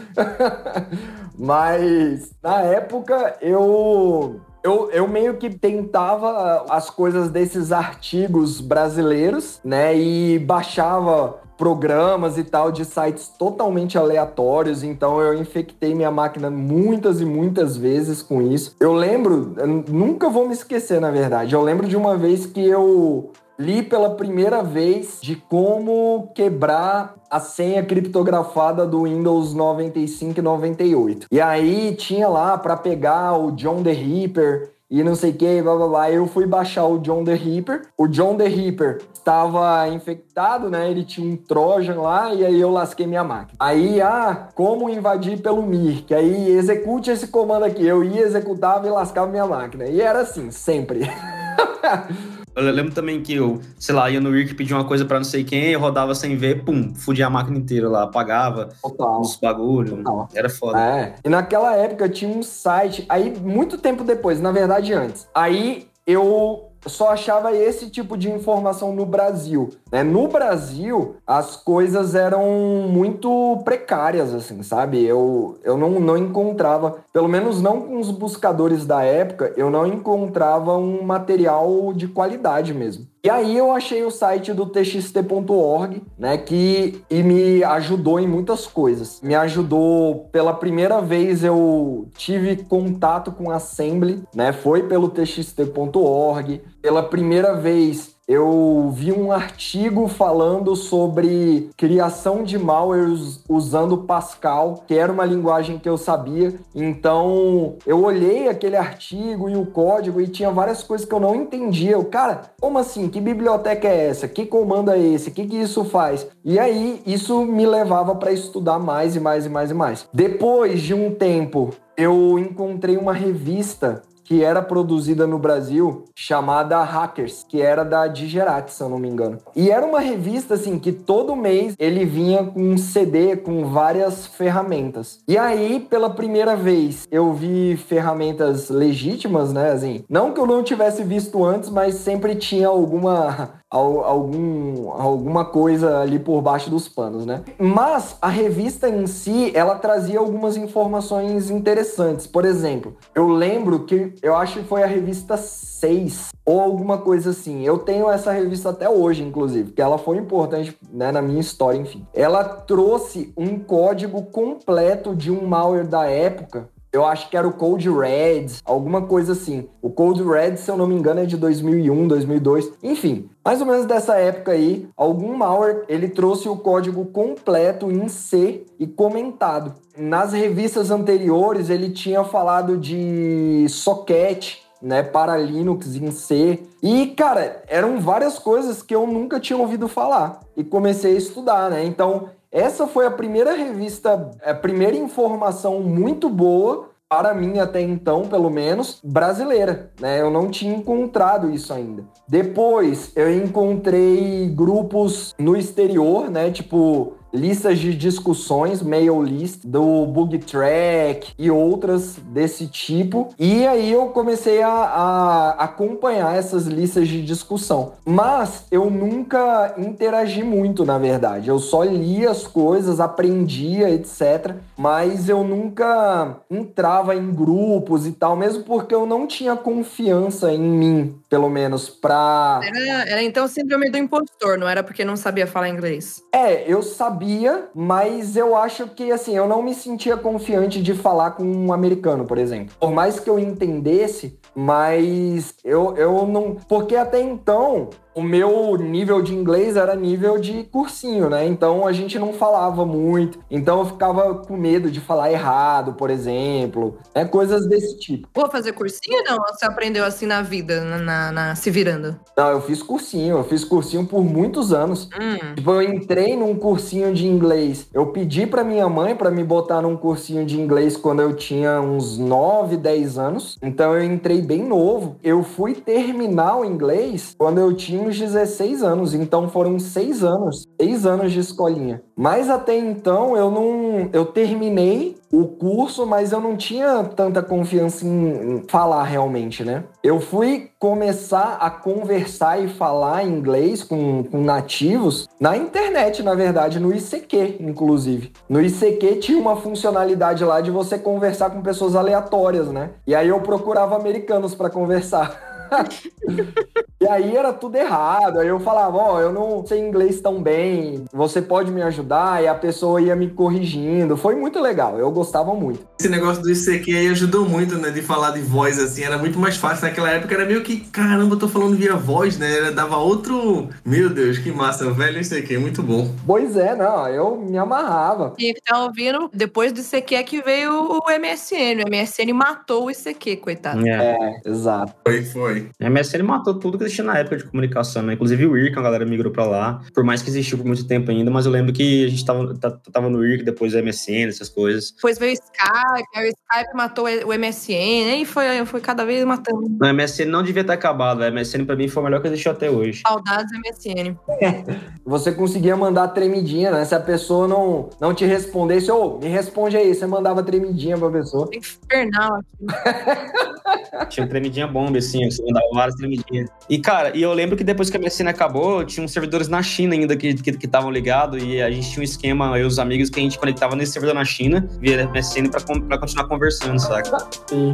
Mas na época eu, eu, eu meio que tentava as coisas desses artigos brasileiros, né? E baixava programas e tal de sites totalmente aleatórios, então eu infectei minha máquina muitas e muitas vezes com isso. Eu lembro, eu nunca vou me esquecer, na verdade. Eu lembro de uma vez que eu li pela primeira vez de como quebrar a senha criptografada do Windows 95 e 98. E aí tinha lá para pegar o John the Ripper e não sei o que, blá blá blá. Eu fui baixar o John the Ripper. O John the Ripper estava infectado, né? Ele tinha um Trojan lá e aí eu lasquei minha máquina. Aí, ah, como invadir pelo Mirk? Aí execute esse comando aqui. Eu ia, executava e lascava minha máquina. E era assim, sempre. Eu lembro também que eu, sei lá, ia no Wiki pedir uma coisa pra não sei quem, eu rodava sem ver, pum, fudia a máquina inteira lá, apagava Total. os bagulho. Total. Era foda. É. E naquela época tinha um site, aí muito tempo depois, na verdade antes. Aí eu só achava esse tipo de informação no Brasil. Né? No Brasil, as coisas eram muito precárias, assim, sabe? Eu, eu não, não encontrava, pelo menos não com os buscadores da época, eu não encontrava um material de qualidade mesmo. E aí eu achei o site do txt.org, né, que e me ajudou em muitas coisas. Me ajudou pela primeira vez eu tive contato com Assembly, né? Foi pelo txt.org. Pela primeira vez eu vi um artigo falando sobre criação de malwares usando Pascal, que era uma linguagem que eu sabia. Então, eu olhei aquele artigo e o código e tinha várias coisas que eu não entendia. Eu, cara, como assim? Que biblioteca é essa? Que comando é esse? O que, que isso faz? E aí, isso me levava para estudar mais e mais e mais e mais. Depois de um tempo, eu encontrei uma revista que era produzida no Brasil chamada Hackers, que era da Digerati, se eu não me engano. E era uma revista assim que todo mês ele vinha com um CD com várias ferramentas. E aí, pela primeira vez, eu vi ferramentas legítimas, né, assim, não que eu não tivesse visto antes, mas sempre tinha alguma al- algum, alguma coisa ali por baixo dos panos, né? Mas a revista em si, ela trazia algumas informações interessantes. Por exemplo, eu lembro que eu acho que foi a revista 6 ou alguma coisa assim. Eu tenho essa revista até hoje, inclusive, porque ela foi importante né, na minha história, enfim. Ela trouxe um código completo de um malware da época eu acho que era o Code Red, alguma coisa assim. O Code Red, se eu não me engano, é de 2001, 2002. Enfim, mais ou menos dessa época aí, algum malware, ele trouxe o código completo em C e comentado. Nas revistas anteriores, ele tinha falado de socket, né, para Linux em C. E, cara, eram várias coisas que eu nunca tinha ouvido falar. E comecei a estudar, né? Então, essa foi a primeira revista, a primeira informação muito boa para mim até então, pelo menos, brasileira, né? Eu não tinha encontrado isso ainda. Depois, eu encontrei grupos no exterior, né? Tipo listas de discussões, mail list, do Bug Track e outras desse tipo. E aí eu comecei a, a acompanhar essas listas de discussão. Mas eu nunca interagi muito, na verdade. Eu só lia as coisas, aprendia, etc. Mas eu nunca entrava em grupos e tal, mesmo porque eu não tinha confiança em mim, pelo menos, pra. Era, era então síndrome do impostor, não era porque não sabia falar inglês. É, eu sabia, mas eu acho que assim, eu não me sentia confiante de falar com um americano, por exemplo. Por mais que eu entendesse, mas eu, eu não. Porque até então o meu nível de inglês era nível de cursinho, né? Então a gente não falava muito. Então eu ficava com medo de falar errado, por exemplo. É coisas desse tipo. Vou fazer cursinho não? Você aprendeu assim na vida, na, na- na- se virando? Não, eu fiz cursinho, eu fiz cursinho por muitos anos. Hum. Tipo, eu entrei num cursinho de inglês. Eu pedi pra minha mãe pra me botar num cursinho de inglês quando eu tinha uns 9, 10 anos. Então eu entrei bem novo. Eu fui terminar o inglês quando eu tinha uns 16 anos. Então foram seis anos, seis anos de escolinha. Mas até então eu não, eu terminei o curso, mas eu não tinha tanta confiança em falar realmente, né? Eu fui começar a conversar e falar inglês com, com nativos na internet, na verdade, no ICQ, inclusive. No ICQ tinha uma funcionalidade lá de você conversar com pessoas aleatórias, né? E aí eu procurava americanos para conversar. E aí era tudo errado. Aí eu falava, ó, eu não sei inglês tão bem, você pode me ajudar? E a pessoa ia me corrigindo. Foi muito legal, eu gostava muito. Esse negócio do ICQ aí ajudou muito, né? De falar de voz assim, era muito mais fácil. Naquela época era meio que, caramba, eu tô falando via voz, né? Era, dava outro. Meu Deus, que massa, velho ICQ, muito bom. Pois é, não, eu me amarrava. E que tá ouvindo, depois do ICQ é que veio o MSN. O MSN matou o ICQ, coitado. É. É, exato. Foi, foi. A MSN matou tudo que existia na época de comunicação, né? Inclusive o IRC, a galera migrou pra lá. Por mais que existiu por muito tempo ainda, mas eu lembro que a gente tava, tava no IRC, depois o MSN, essas coisas. Depois veio o Skype, aí o Skype matou o MSN, aí foi, foi cada vez matando. O MSN não devia ter acabado, a MSN pra mim foi o melhor que existiu até hoje. Saudades do MSN. Você conseguia mandar tremidinha, né? Se a pessoa não, não te respondesse, ô, me responde aí, você mandava tremidinha pra pessoa. Infernal aqui. Tinha tremidinha bomba, assim, você mandava várias tremidinhas. E, cara, e eu lembro que depois que a MSN acabou, tinha uns servidores na China ainda que estavam que, estavam ligados, e a gente tinha um esquema, eu e os amigos, que a gente conectava nesse servidor na China, via MSN pra, pra continuar conversando, saca? Sim.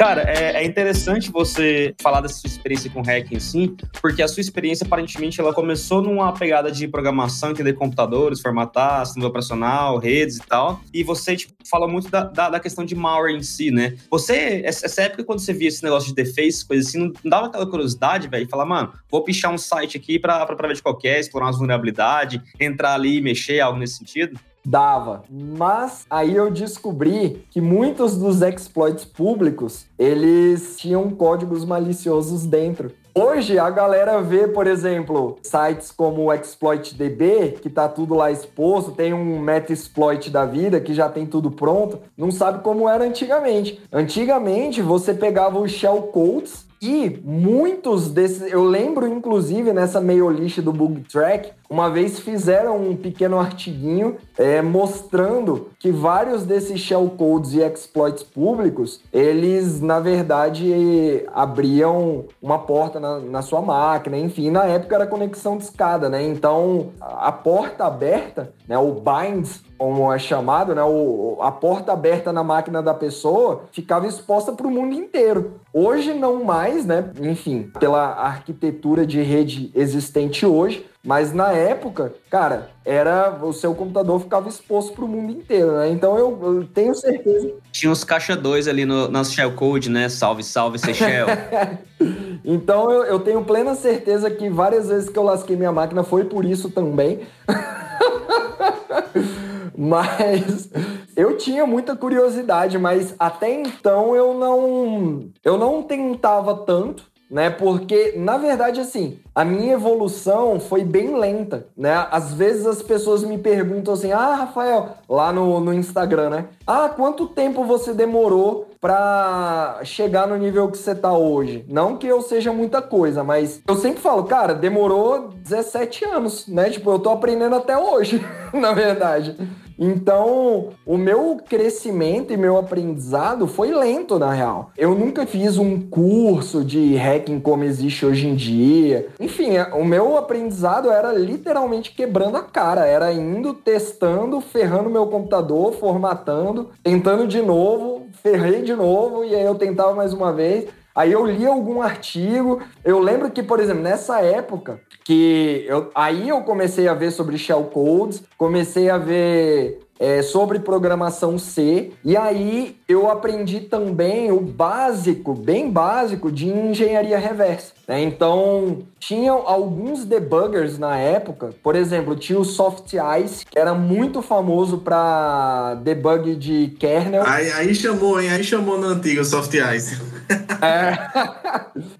Cara, é, é interessante você falar dessa sua experiência com hacking, sim, porque a sua experiência, aparentemente, ela começou numa pegada de programação, entender computadores, formatar, sistema operacional, redes e tal, e você, tipo, fala muito da, da, da questão de malware em si, né? Você, essa época, quando você via esse negócio de deface, coisa assim, não dava aquela curiosidade, velho, falar, mano, vou pichar um site aqui pra, pra, pra ver de qualquer, explorar umas vulnerabilidades, entrar ali e mexer, algo nesse sentido? Dava. Mas aí eu descobri que muitos dos exploits públicos, eles tinham códigos maliciosos dentro. Hoje a galera vê, por exemplo, sites como o ExploitDB, que tá tudo lá exposto, tem um Metasploit da vida que já tem tudo pronto, não sabe como era antigamente. Antigamente você pegava os shellcodes e muitos desses, eu lembro inclusive nessa mail list do Bug Track, uma vez fizeram um pequeno artiguinho é, mostrando que vários desses shellcodes e exploits públicos, eles na verdade abriam uma porta na, na sua máquina, enfim, na época era conexão de escada, né? Então a porta aberta, né, o binds, como é chamado, né, o, a porta aberta na máquina da pessoa ficava exposta para o mundo inteiro. Hoje não mais, né? Enfim, pela arquitetura de rede existente hoje, mas na época, cara, era o seu computador ficava exposto para o mundo inteiro, né? Então eu, eu tenho certeza. Tinha uns caixa 2 ali no nosso shellcode, né? Salve, salve, Seychelles. Então eu, eu tenho plena certeza que várias vezes que eu lasquei minha máquina foi por isso também. Mas eu tinha muita curiosidade, mas até então eu não eu não tentava tanto né? Porque, na verdade, assim, a minha evolução foi bem lenta, né? Às vezes as pessoas me perguntam assim, ah, Rafael, lá no, no Instagram, né? Ah, quanto tempo você demorou para chegar no nível que você tá hoje? Não que eu seja muita coisa, mas eu sempre falo, cara, demorou 17 anos, né? Tipo, eu tô aprendendo até hoje, na verdade. Então, o meu crescimento e meu aprendizado foi lento, na real. Eu nunca fiz um curso de hacking como existe hoje em dia. Enfim, é, o meu aprendizado era literalmente quebrando a cara. Era indo, testando, ferrando meu computador, formatando, tentando de novo, ferrei de novo, e aí eu tentava mais uma vez. Aí eu li algum artigo. Eu lembro que, por exemplo, nessa época, que eu, aí eu comecei a ver sobre shellcodes, comecei a ver é, sobre programação C, e aí eu aprendi também o básico, bem básico, de engenharia reversa. Né? Então, tinham alguns debuggers na época, por exemplo, tinha o Soft Ice, que era muito famoso para debug de kernel. Aí, aí chamou, hein? Aí chamou no antigo Soft Ice. É.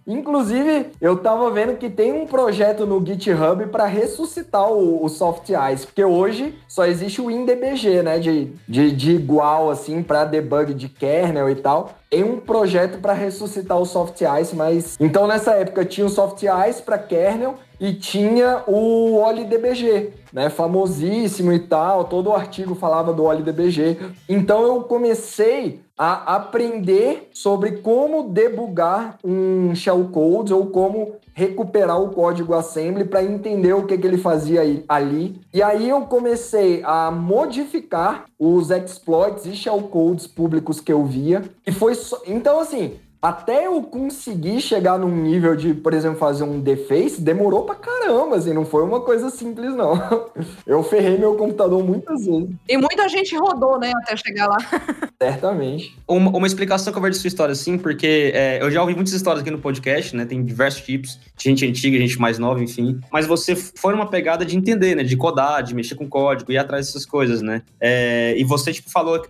Inclusive, eu tava vendo que tem um projeto no GitHub para ressuscitar o, o Soft Ice, porque hoje só existe o WinDBG, né? De, de, de igual, assim, para debug de kernel e tal. Tem um projeto para ressuscitar o Soft Ice, mas. Então, nessa época, tinha o Soft Ice para kernel e tinha o OLDBG, né? Famosíssimo e tal. Todo o artigo falava do OLDBG. Então, eu comecei a aprender sobre como debugar um shellcode ou como recuperar o código assembly para entender o que, que ele fazia ali. E aí eu comecei a modificar os exploits e shellcodes públicos que eu via. E foi. Então, assim, até eu conseguir chegar num nível de, por exemplo, fazer um deface, demorou pra caramba, assim, não foi uma coisa simples, não. Eu ferrei meu computador muitas vezes. E muita gente rodou, né, até chegar lá. Certamente. Uma, uma explicação que eu vejo da sua história, assim, porque é, eu já ouvi muitas histórias aqui no podcast, né? Tem diversos tipos, gente antiga, gente mais nova, enfim. Mas você foi numa pegada de entender, né? De codar, de mexer com código, ir atrás dessas coisas, né? É, e você, tipo, falou,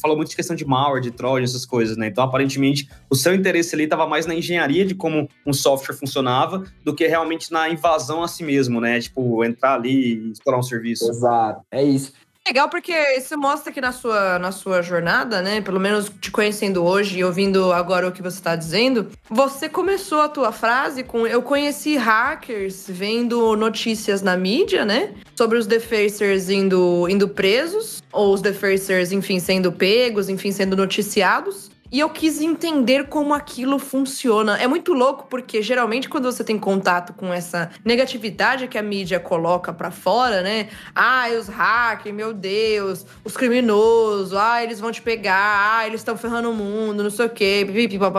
falou muito de questão de malware, de trojan, essas coisas, né? Então, aparentemente, o seu interesse ali estava mais na engenharia de como um software funcionava do que realmente na invasão a si mesmo, né? Tipo, entrar ali e explorar um serviço. Exato, é isso. Legal porque isso mostra que na sua, na sua jornada, né? Pelo menos te conhecendo hoje e ouvindo agora o que você está dizendo, você começou a tua frase com eu conheci hackers vendo notícias na mídia, né? Sobre os defacers indo, indo presos, ou os defacers, enfim, sendo pegos, enfim, sendo noticiados. E eu quis entender como aquilo funciona. É muito louco porque geralmente quando você tem contato com essa negatividade que a mídia coloca para fora, né? Ah, os hackers, meu Deus, os criminosos, ah, eles vão te pegar, ah, eles estão ferrando o mundo, não sei o quê.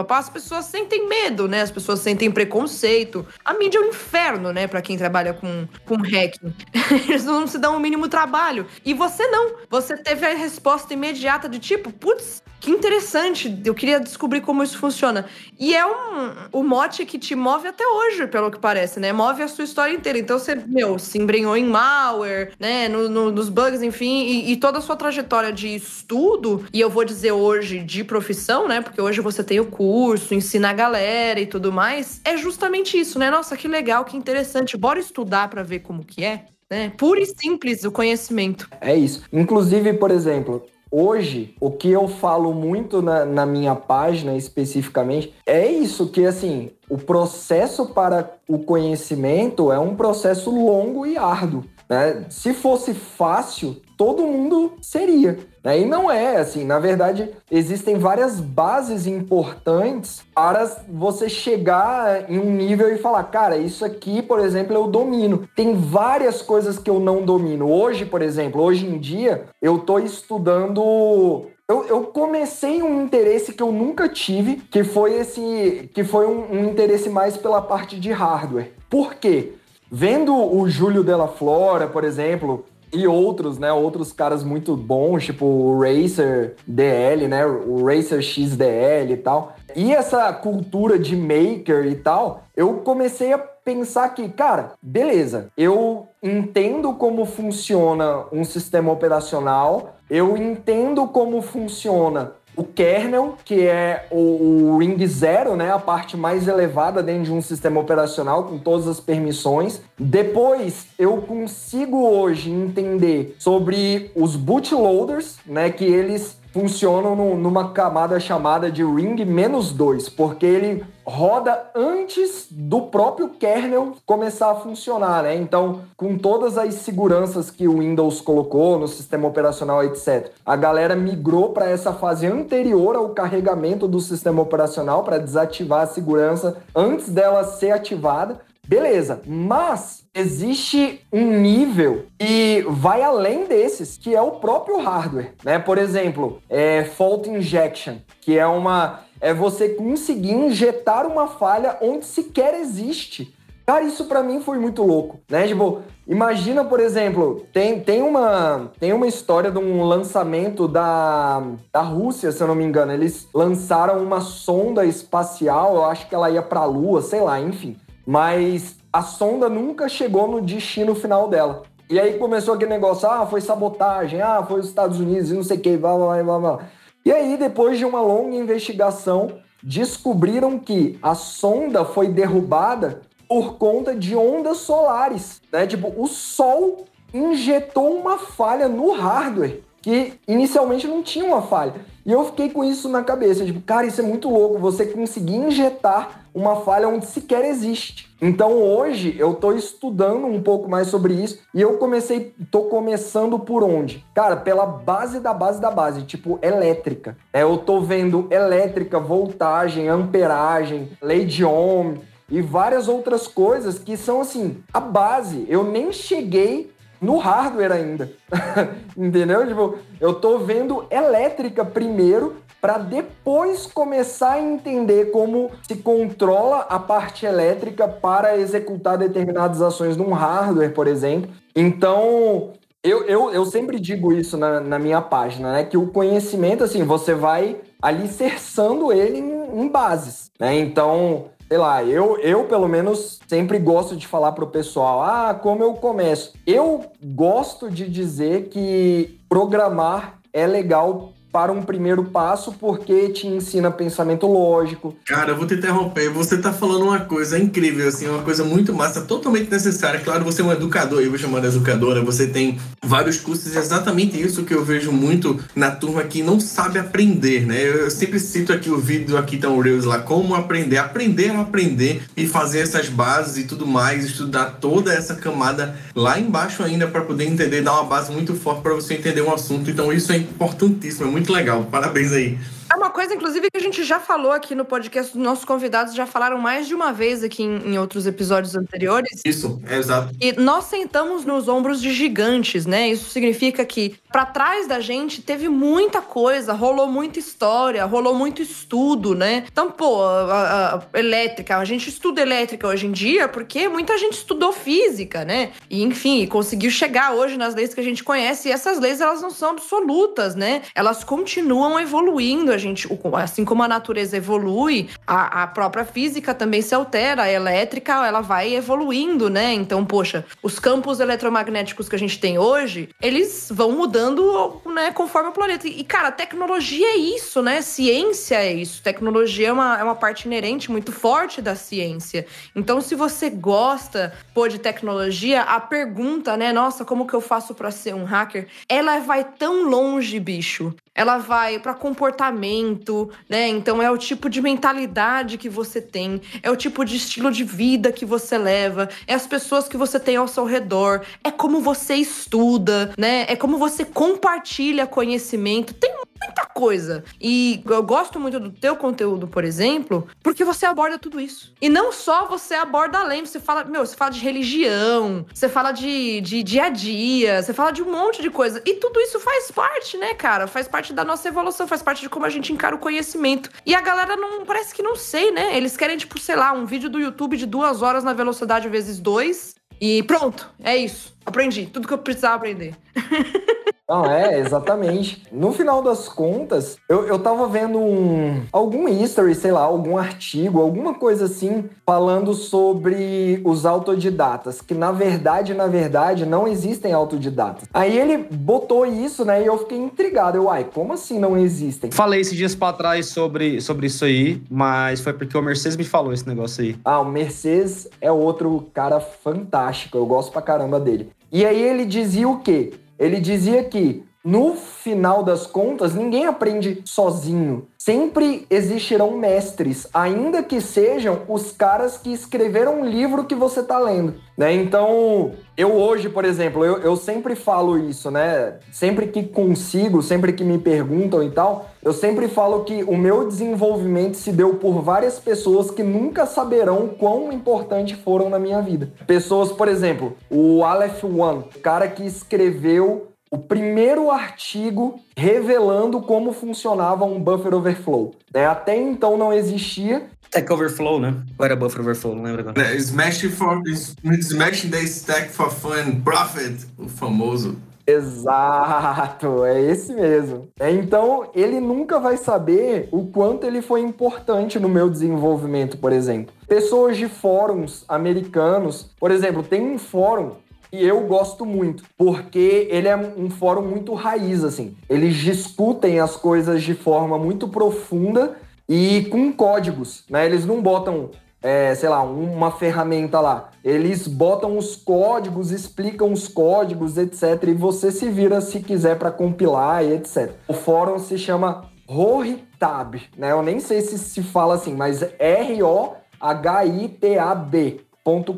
As pessoas sentem medo, né? As pessoas sentem preconceito. A mídia é um inferno, né, para quem trabalha com, com hacking. eles não se dão o mínimo trabalho. E você não. Você teve a resposta imediata de tipo, putz, que interessante, eu queria descobrir como isso funciona. E é um, o mote que te move até hoje, pelo que parece, né? Move a sua história inteira. Então você, meu, se embrenhou em malware, né? No, no, nos bugs, enfim, e, e, toda a sua trajetória de estudo, e eu vou dizer hoje de profissão, né? Porque hoje você tem o curso, ensina a galera e tudo mais. É justamente isso, né? Nossa, que legal, que interessante. Bora estudar para ver como que é. Né? Puro e simples o conhecimento. É isso. Inclusive, por exemplo, Hoje, o que eu falo muito na, na, minha página especificamente é isso: que assim, o processo para o conhecimento é um processo longo e árduo. Né? Se fosse fácil, todo mundo seria. Né? E não é assim. Na verdade, existem várias bases importantes para você chegar em um nível e falar, cara, isso aqui, por exemplo, eu domino. Tem várias coisas que eu não domino. Hoje, por exemplo, hoje em dia, eu estou estudando eu, eu, comecei um interesse que eu nunca tive, que foi esse, que foi um, um, interesse mais pela parte de hardware. Por quê? Vendo o Júlio Della Flora, por exemplo, e outros, né? Outros caras muito bons, tipo o Racer DL, né? O Racer XDL e tal. E essa cultura de maker e tal, eu comecei a pensar que, cara, beleza, eu entendo como funciona um sistema operacional, eu entendo como funciona o kernel, que é o, o Ring Zero, né, a parte mais elevada dentro de um sistema operacional com todas as permissões. Depois, eu consigo hoje entender sobre os bootloaders, né, que eles funcionam no, numa camada chamada de ring menos 2, porque ele roda antes do próprio kernel começar a funcionar, né? Então, com todas as seguranças que o Windows colocou no sistema operacional, etc. A galera migrou para essa fase anterior ao carregamento do sistema operacional para desativar a segurança antes dela ser ativada. Beleza, mas existe um nível e vai além desses, que é o próprio hardware, né? Por exemplo, é fault injection, que é uma é você conseguir injetar uma falha onde sequer existe. Cara, isso para mim foi muito louco, né? Tipo, imagina, por exemplo, tem, tem, uma, tem uma história de um lançamento da, da Rússia, se eu não me engano. Eles lançaram uma sonda espacial, eu acho que ela ia pra Lua, sei lá, enfim mas a sonda nunca chegou no destino final dela. E aí começou aquele negócio, ah, foi sabotagem, ah, foi os Estados Unidos e não sei o que, blá, blá, blá, blá. E aí, depois de uma longa investigação, descobriram que a sonda foi derrubada por conta de ondas solares, né? Tipo, o Sol injetou uma falha no hardware que inicialmente não tinha uma falha. E eu fiquei com isso na cabeça, tipo, cara, isso é muito louco, você conseguir injetar uma falha onde sequer existe. Então hoje eu tô estudando um pouco mais sobre isso e eu comecei, tô começando por onde? Cara, pela base da base da base, tipo elétrica. É, eu tô vendo elétrica, voltagem, amperagem, lei de Ohm e várias outras coisas que são assim, a base. Eu nem cheguei no hardware ainda. Entendeu? Tipo, eu tô vendo elétrica primeiro para depois começar a entender como se controla a parte elétrica para executar determinadas ações num hardware, por exemplo. Então, eu, eu, eu sempre digo isso na, na minha página, né? Que o conhecimento, assim, você vai alicerçando ele em, em bases, né? Então, sei lá, eu, eu pelo menos sempre gosto de falar pro pessoal, ah, como eu começo. Eu gosto de dizer que programar é legal para um primeiro passo, porque te ensina pensamento lógico. Cara, eu vou te interromper. Você tá falando uma coisa incrível, assim, uma coisa muito massa, totalmente necessária. Claro, você é um educador, eu vou chamar de educadora, você tem vários cursos, exatamente isso que eu vejo muito na turma que não sabe aprender, né? Eu sempre cito aqui o vídeo aqui tá o Reels lá, como aprender, aprender a aprender e fazer essas bases e tudo mais, estudar toda essa camada lá embaixo ainda para poder entender, dar uma base muito forte para você entender um assunto. Então isso é importantíssimo, é muito muito legal. Parabéns aí. É uma coisa, inclusive, que a gente já falou aqui no podcast, os nossos convidados já falaram mais de uma vez aqui em, em outros episódios anteriores. Isso, é exato. E nós sentamos nos ombros de gigantes, né? Isso significa que para trás da gente teve muita coisa, rolou muita história, rolou muito estudo, né? Então, pô, a, a elétrica, a gente estuda elétrica hoje em dia porque muita gente estudou física, né? E enfim, conseguiu chegar hoje nas leis que a gente conhece. E essas leis, elas não são absolutas, né? Elas continuam evoluindo gente, assim como a natureza evolui, a, a própria física também se altera, a elétrica ela vai evoluindo, né? Então, poxa, os campos eletromagnéticos que a gente tem hoje, eles vão mudando, né, conforme o planeta. E, cara, tecnologia é isso, né? Ciência é isso. Tecnologia é uma, é uma parte inerente muito forte da ciência. Então, se você gosta, pô, de tecnologia, a pergunta, né, nossa, como que eu faço para ser um hacker? Ela vai tão longe, bicho. Ela vai para comportamento né? Então é o tipo de mentalidade que você tem, é o tipo de estilo de vida que você leva, é as pessoas que você tem ao seu redor, é como você estuda, né? É como você compartilha conhecimento. Tem muita coisa. E eu gosto muito do teu conteúdo, por exemplo, porque você aborda tudo isso. E não só você aborda além, você fala, meu, você fala de religião, você fala de, de dia a dia, você fala de um monte de coisa. E tudo isso faz parte, né, cara? Faz parte da nossa evolução, faz parte de como a gente encara o conhecimento. E a galera não parece que não sei, né? Eles querem, tipo, sei lá, um vídeo do YouTube de duas horas na velocidade vezes dois. E pronto, é isso. Aprendi tudo que eu precisava aprender. Não, é, exatamente. No final das contas, eu, eu tava vendo um, algum history, sei lá, algum artigo, alguma coisa assim, falando sobre os autodidatas, que na verdade, na verdade, não existem autodidatas. Aí ele botou isso, né, e eu fiquei intrigado. Eu, uai, como assim não existem? Falei esses dias pra trás sobre, sobre isso aí, mas foi porque o Mercedes me falou esse negócio aí. Ah, o Mercedes é outro cara fantástico, eu gosto pra caramba dele. E aí ele dizia o quê? Ele dizia que no final das contas, ninguém aprende sozinho. Sempre existirão mestres, ainda que sejam os caras que escreveram um livro que você está lendo, né? Então, eu hoje, por exemplo, eu, eu sempre falo isso, né? Sempre que consigo, sempre que me perguntam e tal, eu sempre falo que o meu desenvolvimento se deu por várias pessoas que nunca saberão quão importante foram na minha vida. Pessoas, por exemplo, o Aleph One, o cara que escreveu o primeiro artigo revelando como funcionava um buffer overflow. Né? Até então não existia. Stack Overflow, né? Ou era Buffer Overflow, não lembro agora. É, Smash, for, Smash the Stack for Fun Profit, o famoso. Exato, é esse mesmo. É, então, ele nunca vai saber o quanto ele foi importante no meu desenvolvimento, por exemplo. Pessoas de fóruns americanos, por exemplo, tem um fórum e eu gosto muito, porque ele é um fórum muito raiz, assim. Eles discutem as coisas de forma muito profunda e com códigos, né? Eles não botam, é, sei lá, uma ferramenta lá. Eles botam os códigos, explicam os códigos, etc. E você se vira se quiser para compilar e etc. O fórum se chama Rohitab, né? Eu nem sei se se fala assim, mas R-O-H-I-T-A-B.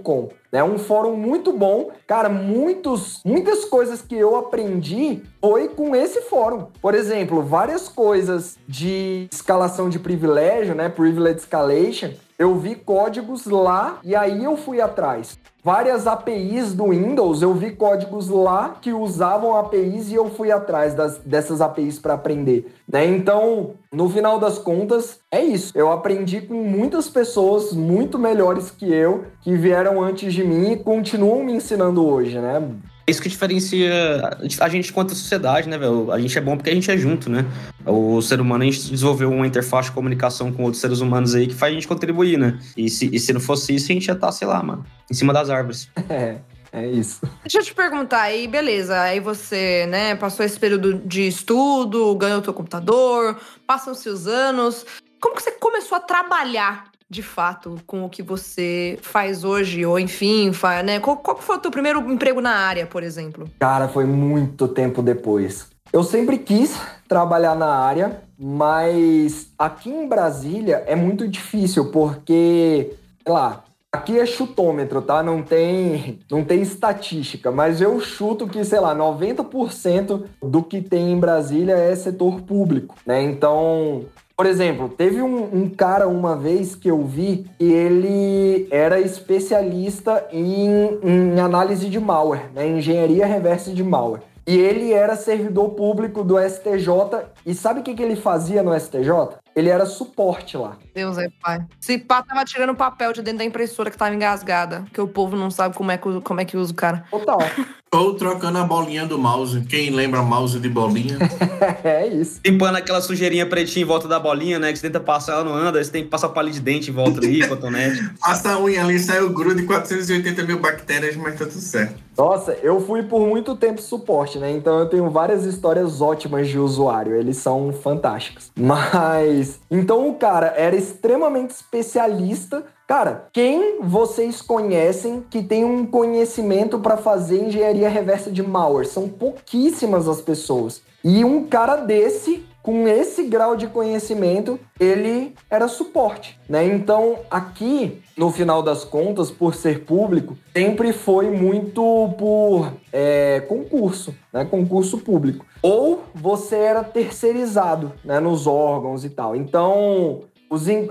Com. É um fórum muito bom. Cara, muitos, muitas coisas que eu aprendi foi com esse fórum. Por exemplo, várias coisas de escalação de privilégio, né? Privilege Escalation. Eu vi códigos lá e aí eu fui atrás. Várias APIs do Windows, eu vi códigos lá que usavam APIs e eu fui atrás das, dessas APIs para aprender. Né? Então, no final das contas, é isso. Eu aprendi com muitas pessoas muito melhores que eu, que vieram antes de mim e continuam me ensinando hoje, né? Isso que diferencia a gente quanto a sociedade, né, velho? A gente é bom porque a gente é junto, né? O ser humano, a gente desenvolveu uma interface de comunicação com outros seres humanos aí que faz a gente contribuir, né? E se, e se não fosse isso, a gente ia estar, tá, sei lá, mano, em cima das árvores. É. É isso. Deixa eu te perguntar aí, beleza. Aí você, né, passou esse período de estudo, ganhou o teu computador, passam-se os anos. Como que você começou a trabalhar de fato com o que você faz hoje, ou enfim, faz, né? Qual, qual foi o teu primeiro emprego na área, por exemplo? Cara, foi muito tempo depois. Eu sempre quis trabalhar na área, mas aqui em Brasília é muito difícil, porque, sei lá, Aqui é chutômetro, tá? Não tem, não tem estatística, mas eu chuto que, sei lá, 90% do que tem em Brasília é setor público, né? Então, por exemplo, teve um, um, cara uma vez que eu vi e ele era especialista em, em análise de malware, né? engenharia reversa de malware. E ele era servidor público do STJ. E sabe o que, que ele fazia no STJ? Ele era suporte lá. Deus é pai. Se pá, tava tirando papel de dentro da impressora que tava engasgada. Que o povo não sabe como é que, como é que usa o cara. Total. Ou trocando a bolinha do mouse. Quem lembra mouse de bolinha? é isso. Limpando aquela sujeirinha pretinha em volta da bolinha, né? Que você tenta passar, ela não anda. Você tem que passar palito de dente em volta ali, cotonete. Passa a unha ali, sai o grudo de 480 mil bactérias, mas tá tudo certo. Nossa, eu fui por muito tempo suporte, né? Então eu tenho várias histórias ótimas de usuário. Eles são fantásticos. Mas. Então o cara era extremamente especialista Cara, quem vocês conhecem que tem um conhecimento para fazer engenharia reversa de malware? São pouquíssimas as pessoas. E um cara desse, com esse grau de conhecimento, ele era suporte, né? Então, aqui, no final das contas, por ser público, sempre foi muito por é, concurso, né? Concurso público. Ou você era terceirizado, né? Nos órgãos e tal. Então,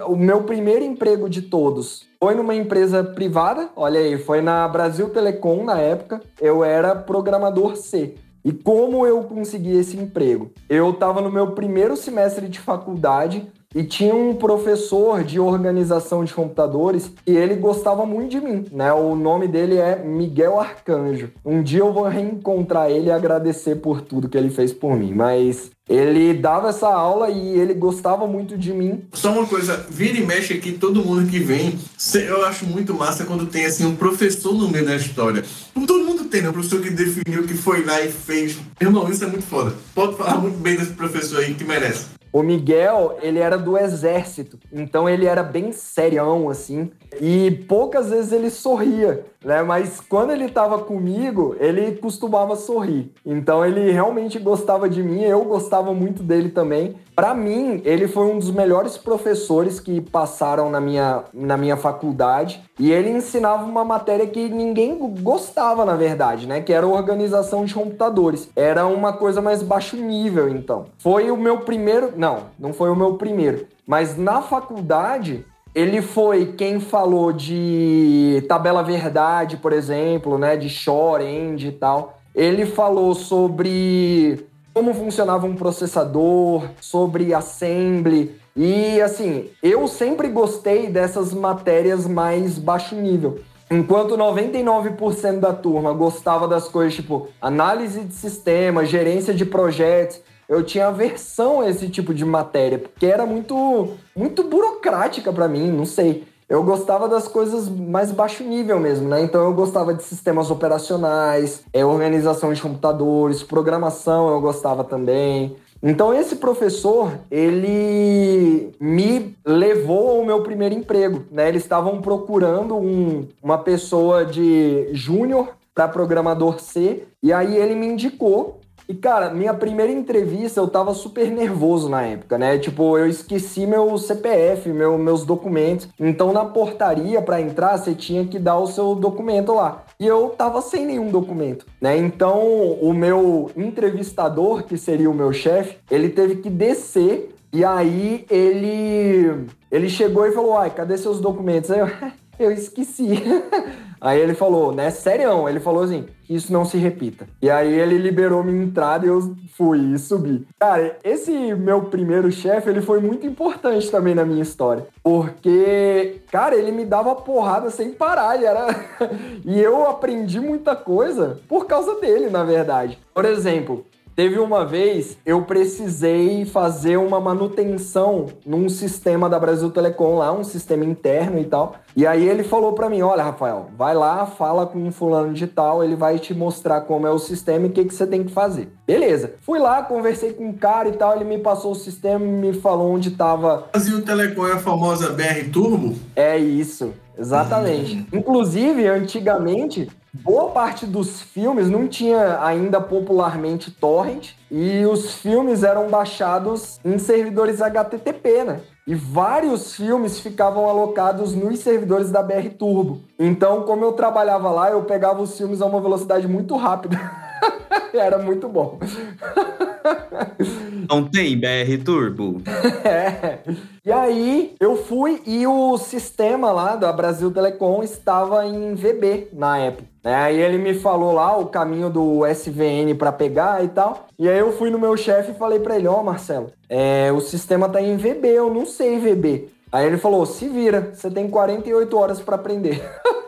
o meu primeiro emprego de todos foi numa empresa privada, olha aí, foi na Brasil Telecom na época. Eu era programador C. E como eu consegui esse emprego? Eu estava no meu primeiro semestre de faculdade, e tinha um professor de organização de computadores e ele gostava muito de mim, né? O nome dele é Miguel Arcanjo. Um dia eu vou reencontrar ele e agradecer por tudo que ele fez por mim, mas ele dava essa aula e ele gostava muito de mim. Só uma coisa, vira e mexe aqui, todo mundo que vem, eu acho muito massa quando tem assim um professor no meio da história. Como todo mundo tem, né? Um professor que definiu, que foi lá e fez. Irmão, isso é muito foda. Pode falar muito bem desse professor aí que merece. O Miguel, ele era do exército, então ele era bem serião, assim, e poucas vezes ele sorria, né? Mas quando ele tava comigo, ele costumava sorrir. Então ele realmente gostava de mim, eu gostava muito dele também. Para mim, ele foi um dos melhores professores que passaram na minha, na minha faculdade, e ele ensinava uma matéria que ninguém gostava, na verdade, né? Que era organização de computadores. Era uma coisa mais baixo nível, então. Foi o meu primeiro. Não, não foi o meu primeiro. Mas na faculdade, ele foi quem falou de tabela verdade, por exemplo, né? De short end e tal. Ele falou sobre como funcionava um processador, sobre assembly. E assim, eu sempre gostei dessas matérias mais baixo nível. Enquanto 99% da turma gostava das coisas tipo análise de sistema, gerência de projetos, eu tinha aversão a esse tipo de matéria, porque era muito muito burocrática para mim, não sei. Eu gostava das coisas mais baixo nível mesmo, né? Então eu gostava de sistemas operacionais, é, organização de computadores, programação eu gostava também. Então esse professor, ele me levou ao meu primeiro emprego, né? Eles estavam procurando um, uma pessoa de júnior para programador C, e aí ele me indicou e, cara, minha primeira entrevista eu tava super nervoso na época, né? Tipo, eu esqueci meu CPF, meu, meus documentos. Então, na portaria, para entrar, você tinha que dar o seu documento lá. E eu tava sem nenhum documento, né? Então, o meu entrevistador, que seria o meu chefe, ele teve que descer. E aí, ele, ele chegou e falou: Ai, cadê seus documentos? Aí eu, eu esqueci. Aí ele falou, né, serião, ele falou assim, isso não se repita. E aí ele liberou minha entrada e eu fui e subi. Cara, esse meu primeiro chefe, ele foi muito importante também na minha história. Porque, cara, ele me dava porrada sem parar. E, era... e eu aprendi muita coisa por causa dele, na verdade. Por exemplo, Teve uma vez eu precisei fazer uma manutenção num sistema da Brasil Telecom lá, um sistema interno e tal. E aí ele falou para mim: "Olha, Rafael, vai lá, fala com um fulano de tal, ele vai te mostrar como é o sistema e o que que você tem que fazer". Beleza. Fui lá, conversei com o cara e tal, ele me passou o sistema, me falou onde tava Brasil Telecom é a famosa BR Turbo? é isso, exatamente. Inclusive, antigamente, boa parte dos filmes não tinha ainda popularmente torrent e os filmes eram baixados em servidores HTTP, né? E vários filmes ficavam alocados nos servidores da BR Turbo. Então, como eu trabalhava lá, eu pegava os filmes a uma velocidade muito rápida. Era muito bom. Não tem BR Turbo? É. E aí eu fui e o sistema lá da Brasil Telecom estava em VB na época. né? Aí ele me falou lá o caminho do SVN para pegar e tal. E aí eu fui no meu chefe e falei para ele: Ó, Marcelo, é, o sistema tá em VB, eu não sei VB. Aí ele falou: se vira, você tem 48 horas para aprender.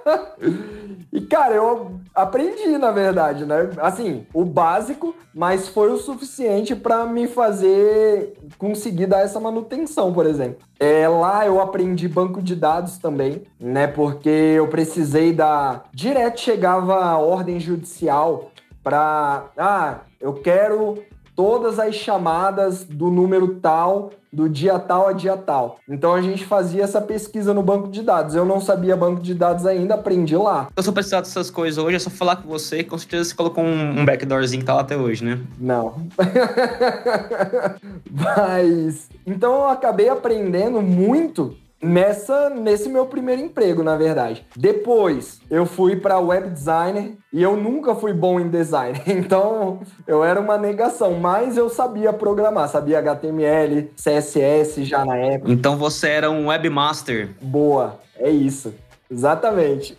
E, cara, eu aprendi, na verdade, né? Assim, o básico, mas foi o suficiente para me fazer conseguir dar essa manutenção, por exemplo. É, lá eu aprendi banco de dados também, né? Porque eu precisei da. Direto chegava a ordem judicial para. Ah, eu quero todas as chamadas do número tal, do dia tal a dia tal. Então a gente fazia essa pesquisa no banco de dados. Eu não sabia banco de dados ainda, aprendi lá. Eu precisar dessas coisas hoje, é só falar com você, com certeza você colocou um backdoorzinho que tá lá até hoje, né? Não. Mas então eu acabei aprendendo muito nessa nesse meu primeiro emprego, na verdade. Depois eu fui para web designer e eu nunca fui bom em design. Então eu era uma negação, mas eu sabia programar, sabia HTML, CSS já na época. Então você era um webmaster. Boa, é isso. Exatamente.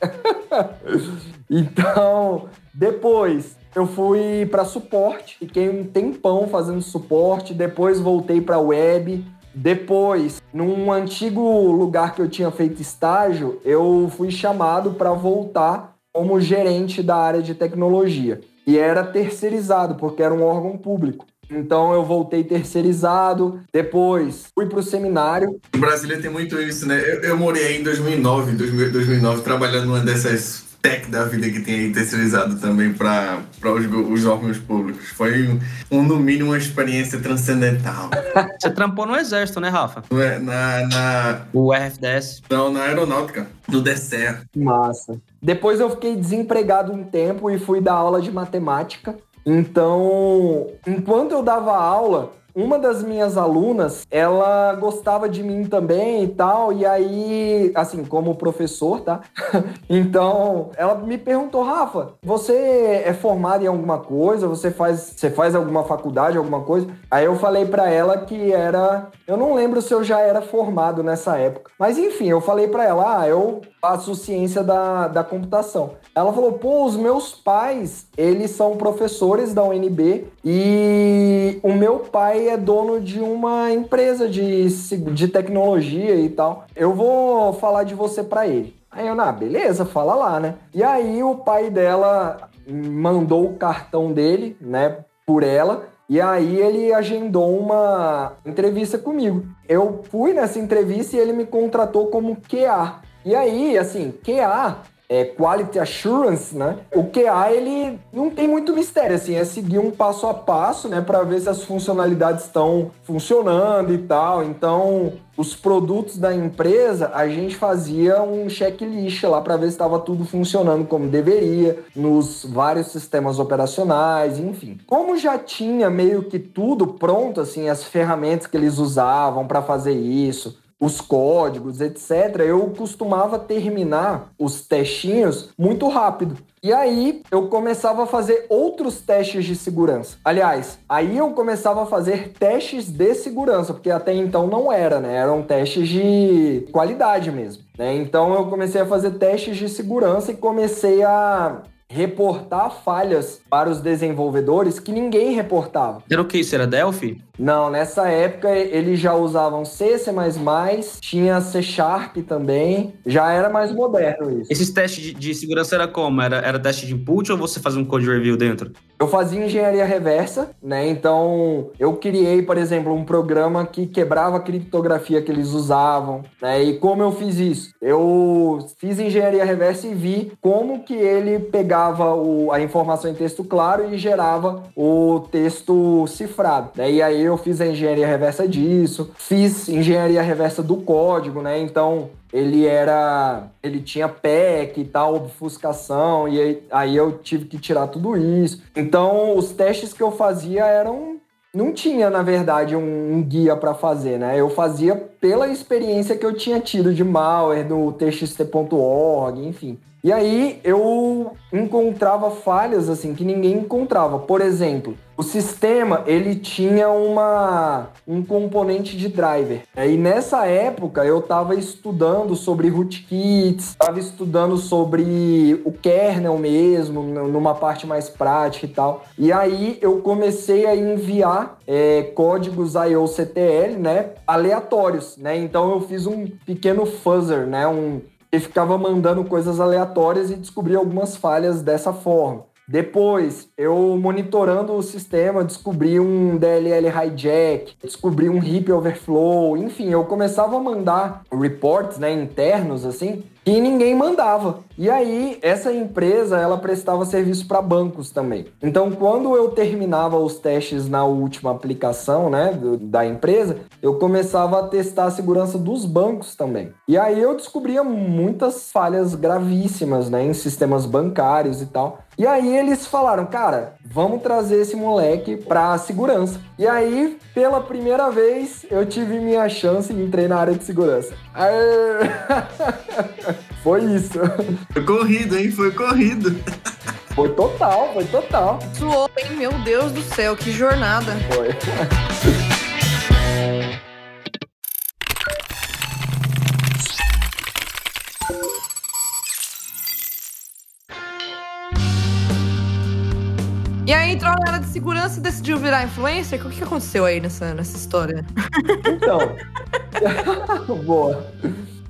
então, depois eu fui para suporte, fiquei um tempão fazendo suporte, depois voltei para web, depois, num antigo lugar que eu tinha feito estágio, eu fui chamado para voltar como gerente da área de tecnologia. E era terceirizado, porque era um órgão público. Então eu voltei terceirizado, depois fui para o seminário. O Brasília tem muito isso, né? Eu, eu morei aí em 2009, 2000, 2009, trabalhando numa dessas tech da vida que tem aí terceirizado também para os, os órgãos públicos. Foi, um, no mínimo, uma experiência transcendental. Você trampou no exército, né, Rafa? Na, na, na, O RFDS. não, na aeronáutica, no DSER. Massa. Depois eu fiquei desempregado um tempo e fui dar aula de matemática. Então, enquanto eu dava aula, uma das minhas alunas, ela gostava de mim também e tal, e aí, assim, como professor, tá? então, ela me perguntou, Rafa, você é formado em alguma coisa? Você faz, você faz alguma faculdade, alguma coisa? Aí eu falei pra ela que era, eu não lembro se eu já era formado nessa época, mas enfim, eu falei pra ela, ah, eu faço ciência da, da computação. Ela falou, pô, os meus pais, eles são professores da UNB e o meu pai é dono de uma empresa de, de tecnologia e tal. Eu vou falar de você pra ele. Aí eu, ah, beleza, fala lá, né? E aí o pai dela mandou o cartão dele, né, por ela. E aí ele agendou uma entrevista comigo. Eu fui nessa entrevista e ele me contratou como QA. E aí, assim, QA é Quality Assurance, né? O QA, ele não tem muito mistério, assim, é seguir um passo a passo, né, para ver se as funcionalidades estão funcionando e tal. Então, os produtos da empresa, a gente fazia um checklist lá para ver se estava tudo funcionando como deveria, nos vários sistemas operacionais, enfim. Como já tinha meio que tudo pronto, assim, as ferramentas que eles usavam para fazer isso, os códigos, etc., eu costumava terminar os testinhos muito rápido. E aí eu começava a fazer outros testes de segurança. Aliás, aí eu começava a fazer testes de segurança, porque até então não era, né? Eram testes de qualidade mesmo. Né? Então eu comecei a fazer testes de segurança e comecei a reportar falhas para os desenvolvedores que ninguém reportava. Era o que isso? Era Delphi? Não, nessa época eles já usavam C, C++, tinha C Sharp também, já era mais moderno isso. Esses testes de, de segurança era como? Era, era teste de input ou você fazia um code review dentro? Eu fazia engenharia reversa, né? Então eu criei, por exemplo, um programa que quebrava a criptografia que eles usavam, né? E como eu fiz isso? Eu fiz engenharia reversa e vi como que ele pegava o- a informação em texto claro e gerava o texto cifrado. Né? E aí eu fiz a engenharia reversa disso, fiz engenharia reversa do código, né? Então ele era. Ele tinha PEC e tal, obfuscação, e aí, aí eu tive que tirar tudo isso. Então, os testes que eu fazia eram. Não tinha, na verdade, um, um guia para fazer, né? Eu fazia pela experiência que eu tinha tido de malware no txt.org, enfim. E aí eu encontrava falhas assim que ninguém encontrava. Por exemplo, o sistema ele tinha uma um componente de driver. E nessa época eu estava estudando sobre rootkits, estava estudando sobre o kernel mesmo, numa parte mais prática e tal. E aí eu comecei a enviar é, códigos IOCTL, né, aleatórios, né? Então eu fiz um pequeno fuzzer, né, um e ficava mandando coisas aleatórias e descobri algumas falhas dessa forma. Depois, eu monitorando o sistema, descobri um DLL hijack, descobri um heap overflow, enfim, eu começava a mandar reports, né, internos assim, que ninguém mandava. E aí, essa empresa, ela prestava serviço para bancos também. Então, quando eu terminava os testes na última aplicação, né, do- da empresa, eu começava a testar a segurança dos bancos também. E aí eu descobria muitas falhas gravíssimas, né, em sistemas bancários e tal. E aí eles falaram, cara, vamos trazer esse moleque pra segurança. E aí, pela primeira vez, eu tive minha chance e entrei na área de segurança. Aê! Foi isso. Foi corrido, hein? Foi corrido. Foi total, foi total. Suou, hein? Meu Deus do céu, que jornada. Foi. entrou na área de segurança você decidiu virar influencer? O que que aconteceu aí nessa, nessa história? Então, boa.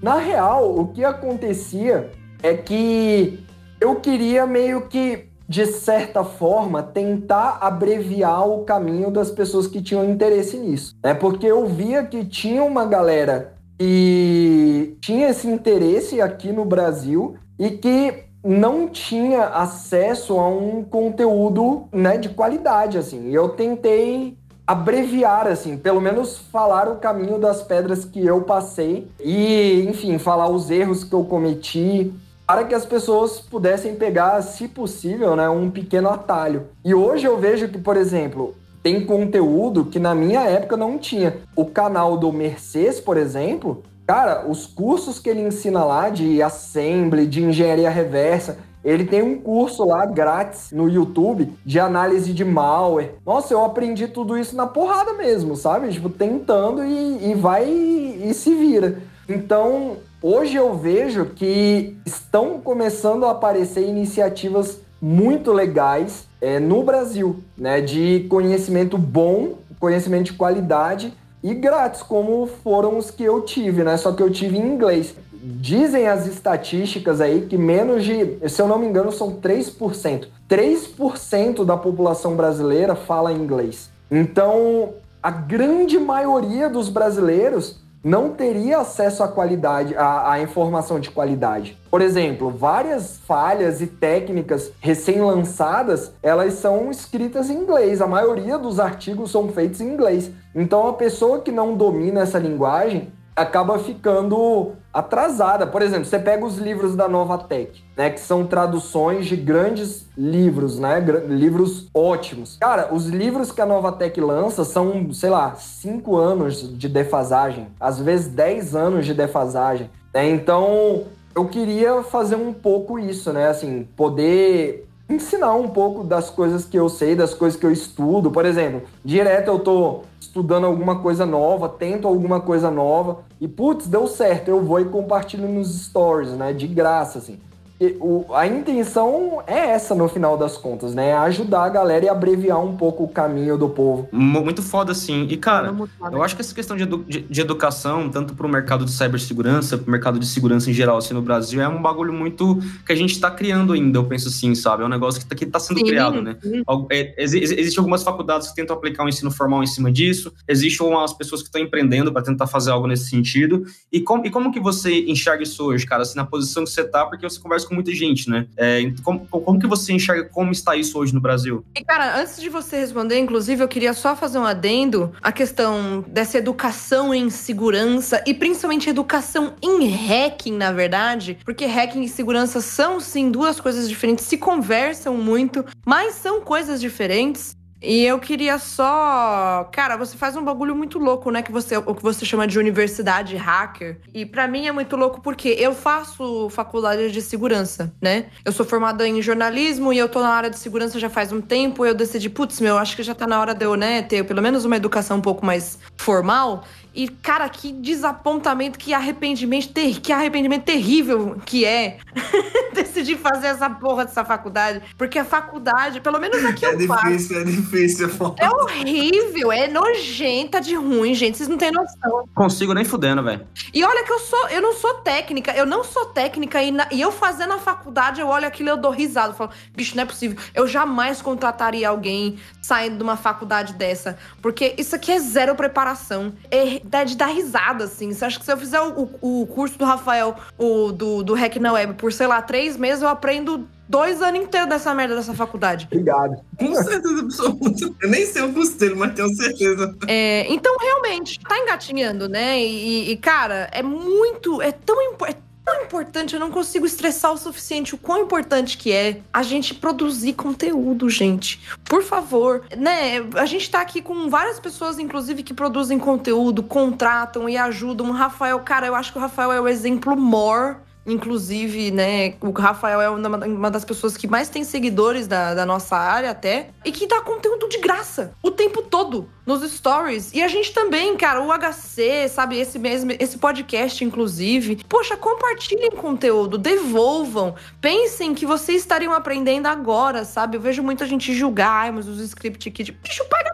Na real, o que acontecia é que eu queria meio que, de certa forma, tentar abreviar o caminho das pessoas que tinham interesse nisso. É porque eu via que tinha uma galera que tinha esse interesse aqui no Brasil e que não tinha acesso a um conteúdo né, de qualidade, assim. E eu tentei abreviar, assim, pelo menos falar o caminho das pedras que eu passei e, enfim, falar os erros que eu cometi para que as pessoas pudessem pegar, se possível, né, um pequeno atalho. E hoje eu vejo que, por exemplo, tem conteúdo que na minha época não tinha. O canal do Mercedes, por exemplo, cara, os cursos que ele ensina lá de assembly, de engenharia reversa, ele tem um curso lá grátis no YouTube de análise de malware. Nossa, eu aprendi tudo isso na porrada mesmo, sabe? Tipo, tentando e, e vai e, e se vira. Então, hoje eu vejo que estão começando a aparecer iniciativas muito legais é, no Brasil, né? De conhecimento bom, conhecimento de qualidade e grátis, como foram os que eu tive, né? Só que eu tive em inglês. Dizem as estatísticas aí que menos de, se eu não me engano, são 3%. 3% da população brasileira fala inglês. Então, a grande maioria dos brasileiros não teria acesso à qualidade, à, à, informação de qualidade. Por exemplo, várias falhas e técnicas recém-lançadas, elas são escritas em inglês. A maioria dos artigos são feitos em inglês. Então, a pessoa que não domina essa linguagem acaba ficando atrasada. Por exemplo, você pega os livros da Novatec, né, que são traduções de grandes livros, né, livros ótimos. Cara, os livros que a Novatec lança são, sei lá, cinco anos de defasagem, às vezes 10 anos de defasagem. Né? Então, eu queria fazer um pouco isso, né, assim, poder ensinar um pouco das coisas que eu sei, das coisas que eu estudo. Por exemplo, direto eu tô estudando alguma coisa nova, tento alguma coisa nova e putz, deu certo, eu vou e compartilho nos stories, né, de graça assim. O, a intenção é essa no final das contas, né? É ajudar a galera e abreviar um pouco o caminho do povo. Muito foda, sim. E, cara, eu acho que essa questão de, edu de, de educação, tanto pro mercado de cibersegurança, pro mercado de segurança em geral, assim, no Brasil, é um bagulho muito que a gente tá criando ainda, eu penso assim, sabe? É um negócio que tá, que tá sendo sim, criado, né? É, Existem algumas faculdades que tentam aplicar o um ensino formal em cima disso, existem umas pessoas que estão empreendendo para tentar fazer algo nesse sentido. E, com, e como que você enxerga isso hoje, cara? Assim, na posição que você tá, porque você conversa com muita gente, né? É, como, como que você enxerga como está isso hoje no Brasil? E, cara, antes de você responder, inclusive, eu queria só fazer um adendo à questão dessa educação em segurança e principalmente educação em hacking, na verdade, porque hacking e segurança são, sim, duas coisas diferentes, se conversam muito, mas são coisas diferentes. E eu queria só. Cara, você faz um bagulho muito louco, né? Que você, o que você chama de universidade hacker. E para mim é muito louco porque eu faço faculdade de segurança, né? Eu sou formada em jornalismo e eu tô na área de segurança já faz um tempo. Eu decidi, putz, meu, acho que já tá na hora de eu, né, ter pelo menos uma educação um pouco mais formal. E, cara, que desapontamento, que arrependimento, ter, que arrependimento terrível que é decidir fazer essa porra dessa faculdade. Porque a faculdade, pelo menos aqui é eu difícil, faço. É difícil, é horrível, é nojenta de ruim, gente. Vocês não têm noção. Consigo nem fudendo, velho. E olha que eu sou, eu não sou técnica, eu não sou técnica. E, na, e eu fazendo a faculdade, eu olho aquilo e eu dou risada. Eu falo, bicho, não é possível. Eu jamais contrataria alguém saindo de uma faculdade dessa. Porque isso aqui é zero preparação. É de dar risada, assim. Você acha que se eu fizer o, o curso do Rafael, o do, do Hack na Web, por, sei lá, três meses, eu aprendo dois anos inteiros dessa merda dessa faculdade. Obrigado. Com certeza absoluta. Eu nem sei o curso dele, mas tenho certeza. É, então, realmente, tá engatinhando, né? E, e, cara, é muito. É tão importante. Tão importante, eu não consigo estressar o suficiente o quão importante que é a gente produzir conteúdo, gente. Por favor, né? A gente tá aqui com várias pessoas, inclusive, que produzem conteúdo, contratam e ajudam. O Rafael, cara, eu acho que o Rafael é o exemplo maior Inclusive, né, o Rafael é uma, das pessoas que mais tem seguidores da, da nossa área até. E que dá conteúdo de graça o tempo todo nos stories. E a gente também, cara, o HC, sabe, esse mesmo, esse podcast, inclusive. Poxa, compartilhem conteúdo, devolvam. Pensem que vocês estariam aprendendo agora, sabe? Eu vejo muita gente julgar, mas os script aqui, tipo, bicho, paga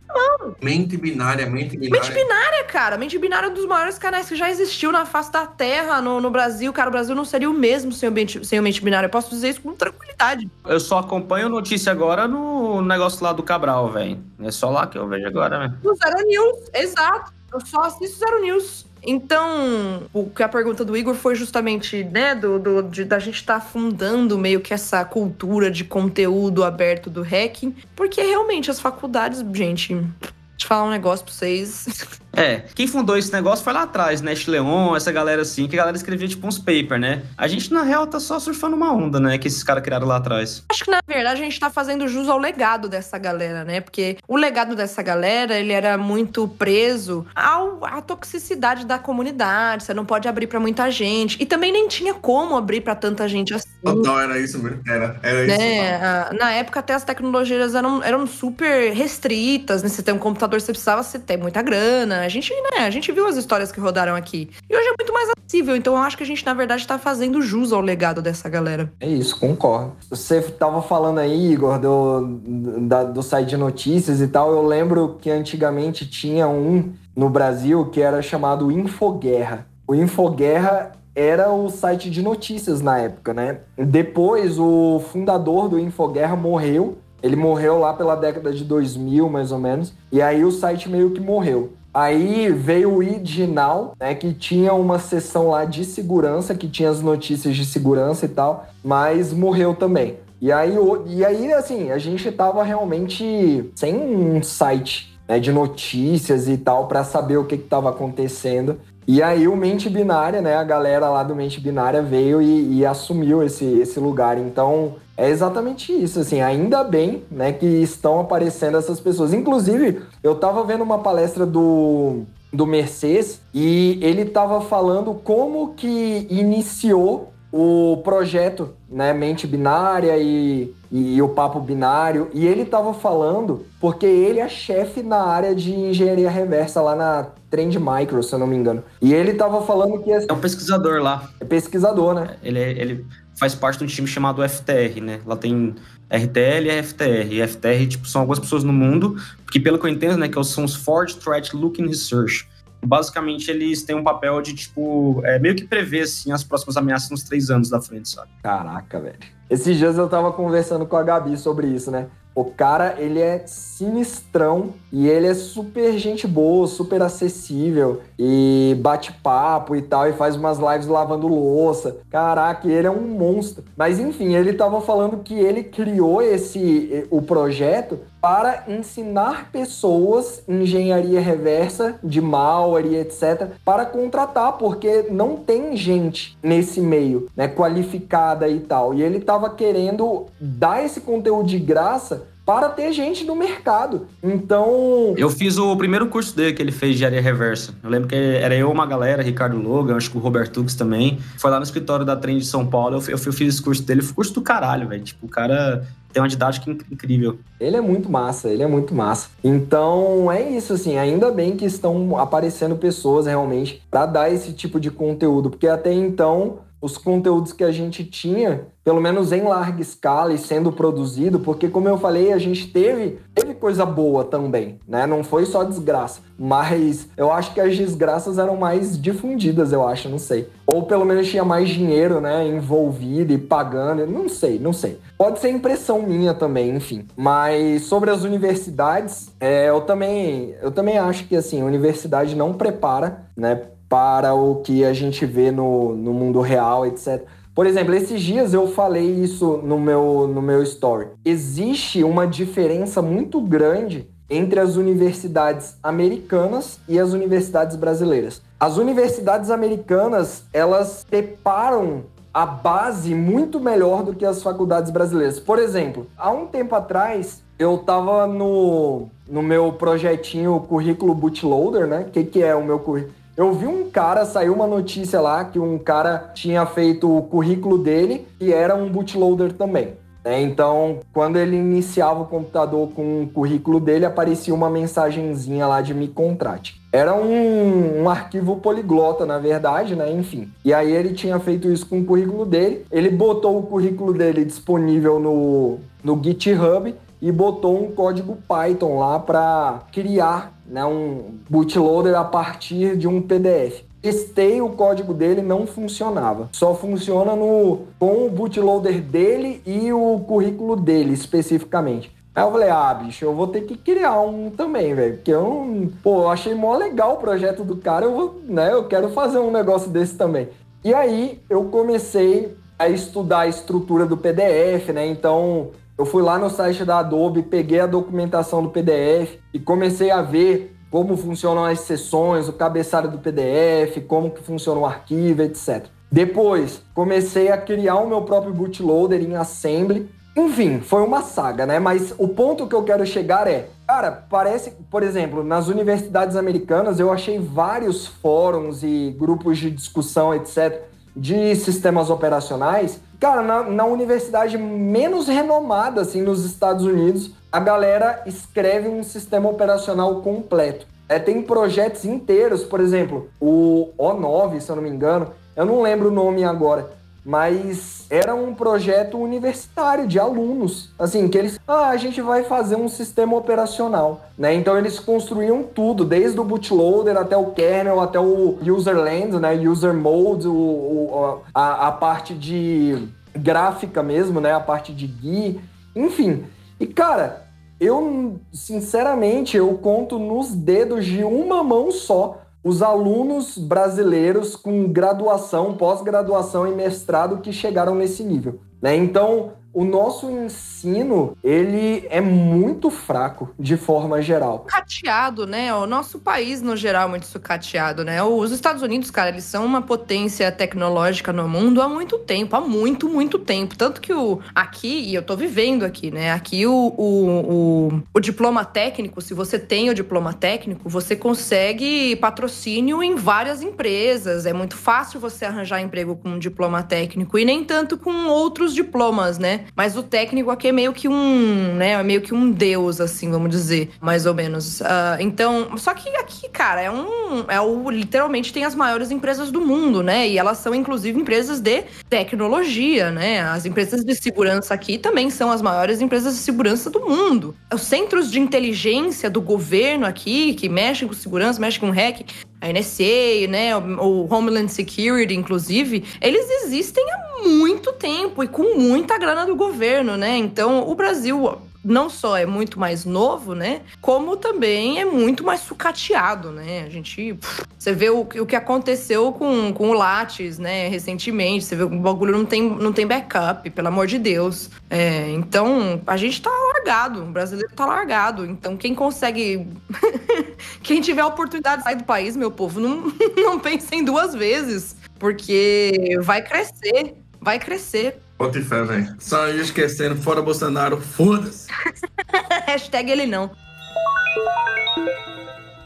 Mente binária, mente binária. Mente binária, cara. Mente binária é um dos maiores canais que já existiu na face da Terra no, no Brasil. Cara, o Brasil não seria o mesmo sem o, mente, sem o mente binária. Eu posso dizer isso com tranquilidade. Eu só acompanho notícia agora no negócio lá do Cabral, velho. É só lá que eu vejo agora, velho. No Zero News, exato. Eu só assisto Zero News. Então, o que a pergunta do Igor foi justamente, né, do, do de, da gente estar tá fundando meio que essa cultura de conteúdo aberto do hacking, porque realmente as faculdades, gente, deixa eu falar um negócio pra vocês. É, quem fundou esse negócio foi lá atrás, né? Leon, essa galera assim, que a galera escrevia tipo uns paper, né? A gente, na real, tá só surfando uma onda, né? Que esses caras criaram lá atrás. Acho que, na verdade, a gente tá fazendo jus ao legado dessa galera, né? Porque o legado dessa galera, ele era muito preso ao, à toxicidade da comunidade. Você não pode abrir para muita gente. E também nem tinha como abrir para tanta gente assim. Não, era isso mesmo. Era, era né? isso. Na época, até as tecnologias eram, eram super restritas, né? Você ter um computador, você precisava ter muita grana a gente, né, a gente viu as histórias que rodaram aqui. E hoje é muito mais acessível, então eu acho que a gente, na verdade, tá fazendo jus ao legado dessa galera. É isso, concordo. Você tava falando aí, Igor, do, da, do site de notícias e tal. Eu lembro que antigamente tinha um no Brasil que era chamado Infoguerra. O Infoguerra era o site de notícias na época, né? Depois, o fundador do Infoguerra morreu. Ele morreu lá pela década de 2000, mais ou menos. E aí o site meio que morreu. Aí veio o original, né, que tinha uma seção lá de segurança, que tinha as notícias de segurança e tal, mas morreu também. E aí, e aí assim, a gente tava realmente sem um site né, de notícias e tal para saber o que estava acontecendo. E aí o Mente Binária, né, a galera lá do Mente Binária veio e, e assumiu esse, esse lugar. Então, é exatamente isso, assim, ainda bem, né, que estão aparecendo essas pessoas. Inclusive, eu tava vendo uma palestra do do Mercedes e ele tava falando como que iniciou o projeto, né, mente binária e, e, o papo binário, e ele tava falando porque ele é chefe na área de engenharia reversa lá na Trend Micro, se eu não me engano. E ele tava falando que... É um pesquisador lá. É pesquisador, né? Ele, é, ele faz parte de um time chamado FTR, né? Lá tem RTL e FTR. E FTR, tipo, são algumas pessoas no mundo, que pelo que eu entendo, né, que são os Forge Threat Looking Research. Basicamente, eles têm um papel de, tipo, é, meio que prever, assim, as próximas ameaças nos três anos da frente, sabe? Caraca, velho. Esses dias eu tava conversando com a Gabi sobre isso, né? O cara, ele é sinistrão e ele é super gente boa, super acessível e bate papo e tal e faz umas lives lavando louça. Caraca, ele é um monstro. Mas enfim, ele tava falando que ele criou esse o projeto para ensinar pessoas engenharia reversa de malware e etc para contratar, porque não tem gente nesse meio, né, qualificada e tal. E ele estava querendo dar esse conteúdo de graça para ter gente no mercado. Então. Eu fiz o primeiro curso dele que ele fez de área reversa. Eu lembro que era eu, uma galera, Ricardo Logan, acho que o Roberto Tux também. Foi lá no escritório da Trend de São Paulo. Eu, eu, eu fiz esse curso dele. Foi curso do caralho, velho. Tipo, o cara tem uma didática incrível. Ele é muito massa, ele é muito massa. Então é isso, assim, ainda bem que estão aparecendo pessoas realmente para dar esse tipo de conteúdo, porque até então os conteúdos que a gente tinha, pelo menos em larga escala e sendo produzido, porque como eu falei, a gente teve, teve coisa boa também, né? Não foi só desgraça, mas eu acho que as desgraças eram mais difundidas, eu acho, não sei. Ou pelo menos tinha mais dinheiro, né, envolvido e pagando, não sei, não sei. Pode ser impressão minha também, enfim. Mas sobre as universidades, é, eu também, eu também acho que assim, a universidade não prepara, né, para o que a gente vê no, no mundo real, etc. Por exemplo, esses dias eu falei isso no meu, no meu story. Existe uma diferença muito grande entre as universidades americanas e as universidades brasileiras. As universidades americanas, elas preparam a base muito melhor do que as faculdades brasileiras. Por exemplo, há um tempo atrás, eu estava no, no meu projetinho currículo bootloader, né? O que, que é o meu currículo? Eu vi um cara, saiu uma notícia lá que um cara tinha feito o currículo dele e era um bootloader também. né? Então, quando ele iniciava o computador com o currículo dele, aparecia uma mensagenzinha lá de me contrate. Era um, um arquivo poliglota, na verdade, né? Enfim. E aí ele tinha feito isso com o currículo dele. Ele botou o currículo dele disponível no, no GitHub e botou um código Python lá para criar né, um bootloader a partir de um PDF. Testei o código dele, não funcionava. Só funciona no com o bootloader dele e o currículo dele especificamente. Aí eu falei, ah, bicho, eu vou ter que criar um também, velho. Porque eu, pô, eu achei mó legal o projeto do cara, eu vou, né, eu quero fazer um negócio desse também. E aí eu comecei a estudar a estrutura do PDF, né? Então eu fui lá no site da Adobe, peguei a documentação do PDF e comecei a ver como funcionam as seções, o cabeçalho do PDF, como que funciona o arquivo, etc. Depois, comecei a criar o meu próprio bootloader em Assembly. Enfim, foi uma saga, né? Mas o ponto que eu quero chegar é, cara, parece, por exemplo, nas universidades americanas eu achei vários fóruns e grupos de discussão, etc, de sistemas operacionais. Cara, na, na universidade menos renomada, assim, nos Estados Unidos, a galera escreve um sistema operacional completo. É, tem projetos inteiros, por exemplo, o O9, se eu não me engano, eu não lembro o nome agora, mas era um projeto universitário de alunos, assim, que eles, ah, a gente vai fazer um sistema operacional, né? Então eles construíam tudo, desde o bootloader até o kernel, até o userland, né? User mode, o, o- a, a parte de gráfica mesmo, né? A parte de GUI, enfim. E cara, eu sinceramente eu conto nos dedos de uma mão só os alunos brasileiros com graduação, pós-graduação e mestrado que chegaram nesse nível, né? Então, o nosso ensino, ele é muito fraco de forma geral. sucateado, né? O nosso país, no geral, é muito sucateado, né? Os Estados Unidos, cara, eles são uma potência tecnológica no mundo há muito tempo, há muito, muito tempo. Tanto que o aqui, e eu tô vivendo aqui, né? Aqui o, o, o, o diploma técnico, se você tem o diploma técnico, você consegue patrocínio em várias empresas. É muito fácil você arranjar emprego com um diploma técnico e nem tanto com outros diplomas, né? Mas o técnico aqui é meio que um, né? É meio que um deus, assim, vamos dizer, mais ou menos. Ah, então, só que aqui, cara, é um, é o literalmente tem as maiores empresas do mundo, né? E elas são inclusive empresas de tecnologia, né? As empresas de segurança aqui também são as maiores empresas de segurança do mundo. Os centros de inteligência do governo aqui, que mexem com segurança, mexem com hack, a NSA, né, o Homeland Security, inclusive, eles existem há muito tempo e com muita grana do governo, né? Então, o Brasil não só é muito mais novo, né? Como também é muito mais sucateado, né? A gente. Você vê o, que- o que aconteceu com, com o Lattes, né? Recentemente. Você vê que o bagulho não tem, não tem backup, pelo amor de Deus. É, então, a gente tá largado. O brasileiro tá largado. Então, quem consegue. quem tiver a oportunidade de sair do país, meu povo, não, não pensem duas vezes. Porque vai crescer. Vai crescer. Bota fé, velho. Só ia esquecendo, fora Bolsonaro, foda-se. Hashtag ele não.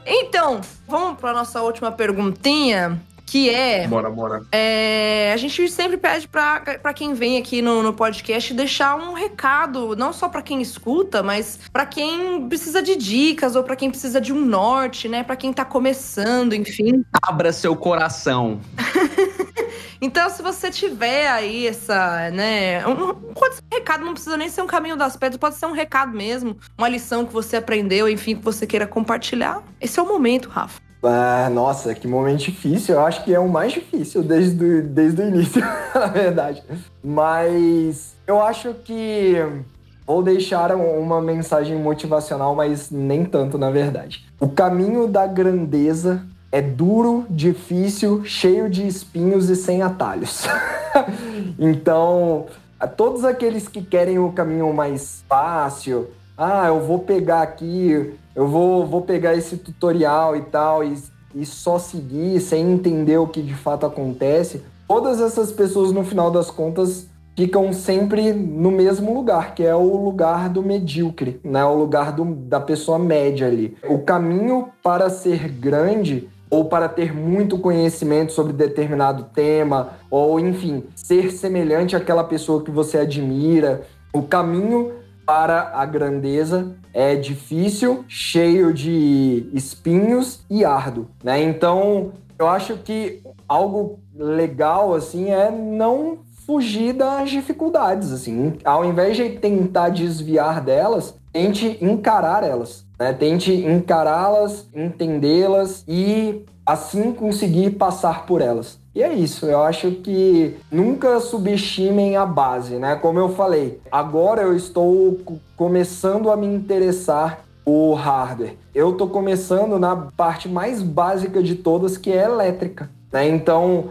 Então, vamos para nossa última perguntinha, que é, Bora, bora. é, a gente sempre pede para quem vem aqui no, no podcast deixar um recado, não só para quem escuta, mas para quem precisa de dicas ou para quem precisa de um norte, né? Para quem tá começando, enfim. Abra seu coração. Então, se você tiver aí essa, né, um, pode ser um recado, não precisa nem ser um caminho das pedras, pode ser um recado mesmo, uma lição que você aprendeu, enfim, que você queira compartilhar. Esse é o momento, Rafa. Ah, nossa, que momento difícil. Eu acho que é o mais difícil desde, o- desde o início, na verdade. Mas eu acho que vou deixar um- uma mensagem motivacional, mas nem tanto, na verdade. O caminho da grandeza é duro, difícil, cheio de espinhos e sem atalhos. então, a todos aqueles que querem o caminho mais fácil, ah, eu vou pegar aqui, eu vou, vou pegar esse tutorial e tal, e, e só seguir sem entender o que de fato acontece. Todas essas pessoas, no final das contas, ficam sempre no mesmo lugar, que é o lugar do medíocre, né? O lugar do, da pessoa média ali. O caminho para ser grande ou para ter muito conhecimento sobre determinado tema, ou enfim, ser semelhante àquela pessoa que você admira. O caminho para a grandeza é difícil, cheio de espinhos e árduo, né? Então, eu acho que algo legal assim é não fugir das dificuldades, assim. Ao invés de tentar desviar delas, tente encarar elas, né? Tente encará-las, entendê-las e assim conseguir passar por elas. E é isso, eu acho que nunca subestimem a base, né? Como eu falei, agora eu estou começando a me interessar o hardware. Eu estou começando na parte mais básica de todas, que é elétrica. Né? Então,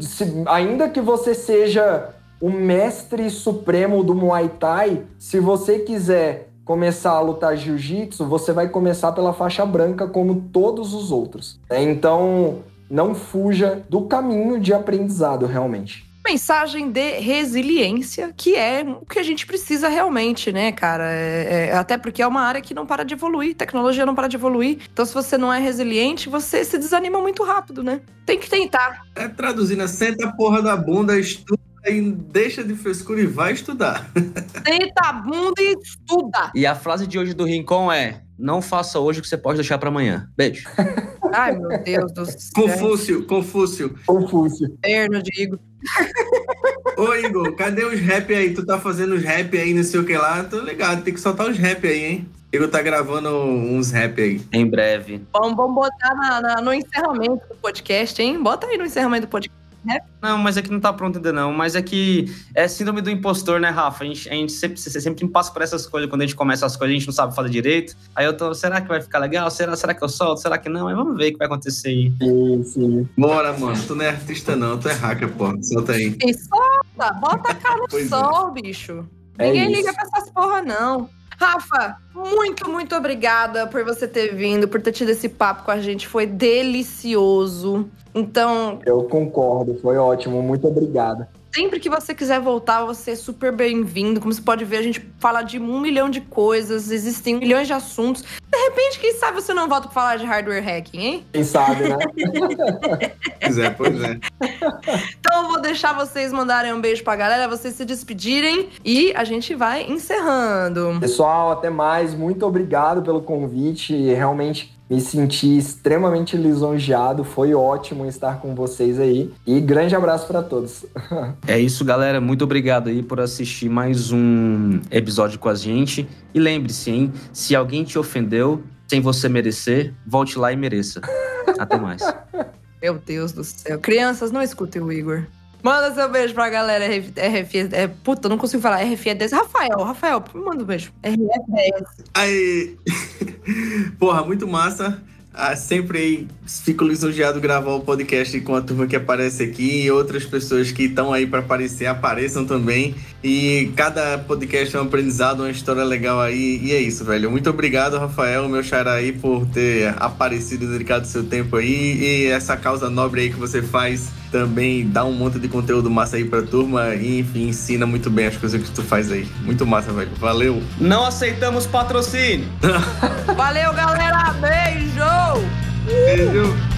se, ainda que você seja o mestre supremo do Muay Thai, se você quiser começar a lutar jiu-jitsu, você vai começar pela faixa branca como todos os outros. Né? Então, não fuja do caminho de aprendizado realmente. Mensagem de resiliência, que é o que a gente precisa realmente, né, cara? É, é, até porque é uma área que não para de evoluir, tecnologia não para de evoluir. Então, se você não é resiliente, você se desanima muito rápido, né? Tem que tentar. É traduzindo, senta a porra da bunda, estuda e deixa de frescura e vai estudar. Senta a bunda e estuda. E a frase de hoje do Rincon é: Não faça hoje o que você pode deixar para amanhã. Beijo. Ai, meu Deus do céu. Confúcio, Confúcio. Confúcio. Inferno, digo. Ô, Igor, cadê os rap aí? Tu tá fazendo os rap aí, não sei o que lá? Tô ligado, tem que soltar os rap aí, hein? Igor tá gravando uns rap aí. Em breve. Vamos, vamos botar na- na- no encerramento do podcast, hein? Bota aí no encerramento do podcast. Não, mas é que não tá pronto ainda não. Mas é que é síndrome do impostor, né, Rafa? A gente, a gente sempre, sempre passa por essas coisas. Quando a gente começa as coisas, a gente não sabe fazer direito. Aí eu tô, será que vai ficar legal? Será, será que eu solto? Será que não? Mas vamos ver o que vai acontecer aí. Sim, sim. Bora, mano. Tu não é artista, não. Tu é hacker, pô. Solta aí. E solta, bota a cara no Pois é. sol, bicho. É Ninguém isso. liga pra essas porra, não. Rafa, muito, muito obrigada por você ter vindo, por ter tido esse papo com a gente. Foi delicioso. Então, Eu concordo, foi ótimo, muito obrigado. Sempre que você quiser voltar, você é super bem-vindo. Como você pode ver, a gente fala de um milhão de coisas, existem milhões de assuntos. De repente, quem sabe você não volta pra falar de hardware hacking, hein? Quem sabe, né? Pois é, pois é. Então eu vou deixar vocês mandarem um beijo pra galera, vocês se despedirem e a gente vai encerrando. Pessoal, até mais. Muito obrigado pelo convite. Realmente me senti extremamente lisonjeado. Foi ótimo estar com vocês aí. E grande abraço para todos. É isso, galera. Muito obrigado aí por assistir mais um episódio com a gente. E lembre-se, hein? Se alguém te ofendeu sem você merecer, volte lá e mereça. Até mais. Meu Deus do céu. Crianças, não escutem o Igor. Manda seu beijo pra galera RF, RF é, puta, não consigo falar RF10. Rafael, Rafael, me manda um beijo. RF10. Aí. Porra, muito massa. Ah, sempre fico lisonjeado gravar o podcast com a turma que aparece aqui e outras pessoas que estão aí para aparecer apareçam também. E cada podcast é um aprendizado, uma história legal aí. E é isso, velho. Muito obrigado, Rafael, meu xará aí, por ter aparecido e dedicado seu tempo aí. E essa causa nobre aí que você faz também dá um monte de conteúdo massa aí pra turma e, enfim, ensina muito bem as coisas que tu faz aí. Muito massa, velho. Valeu! Não aceitamos patrocínio! Valeu, galera. Beijo! Beijo!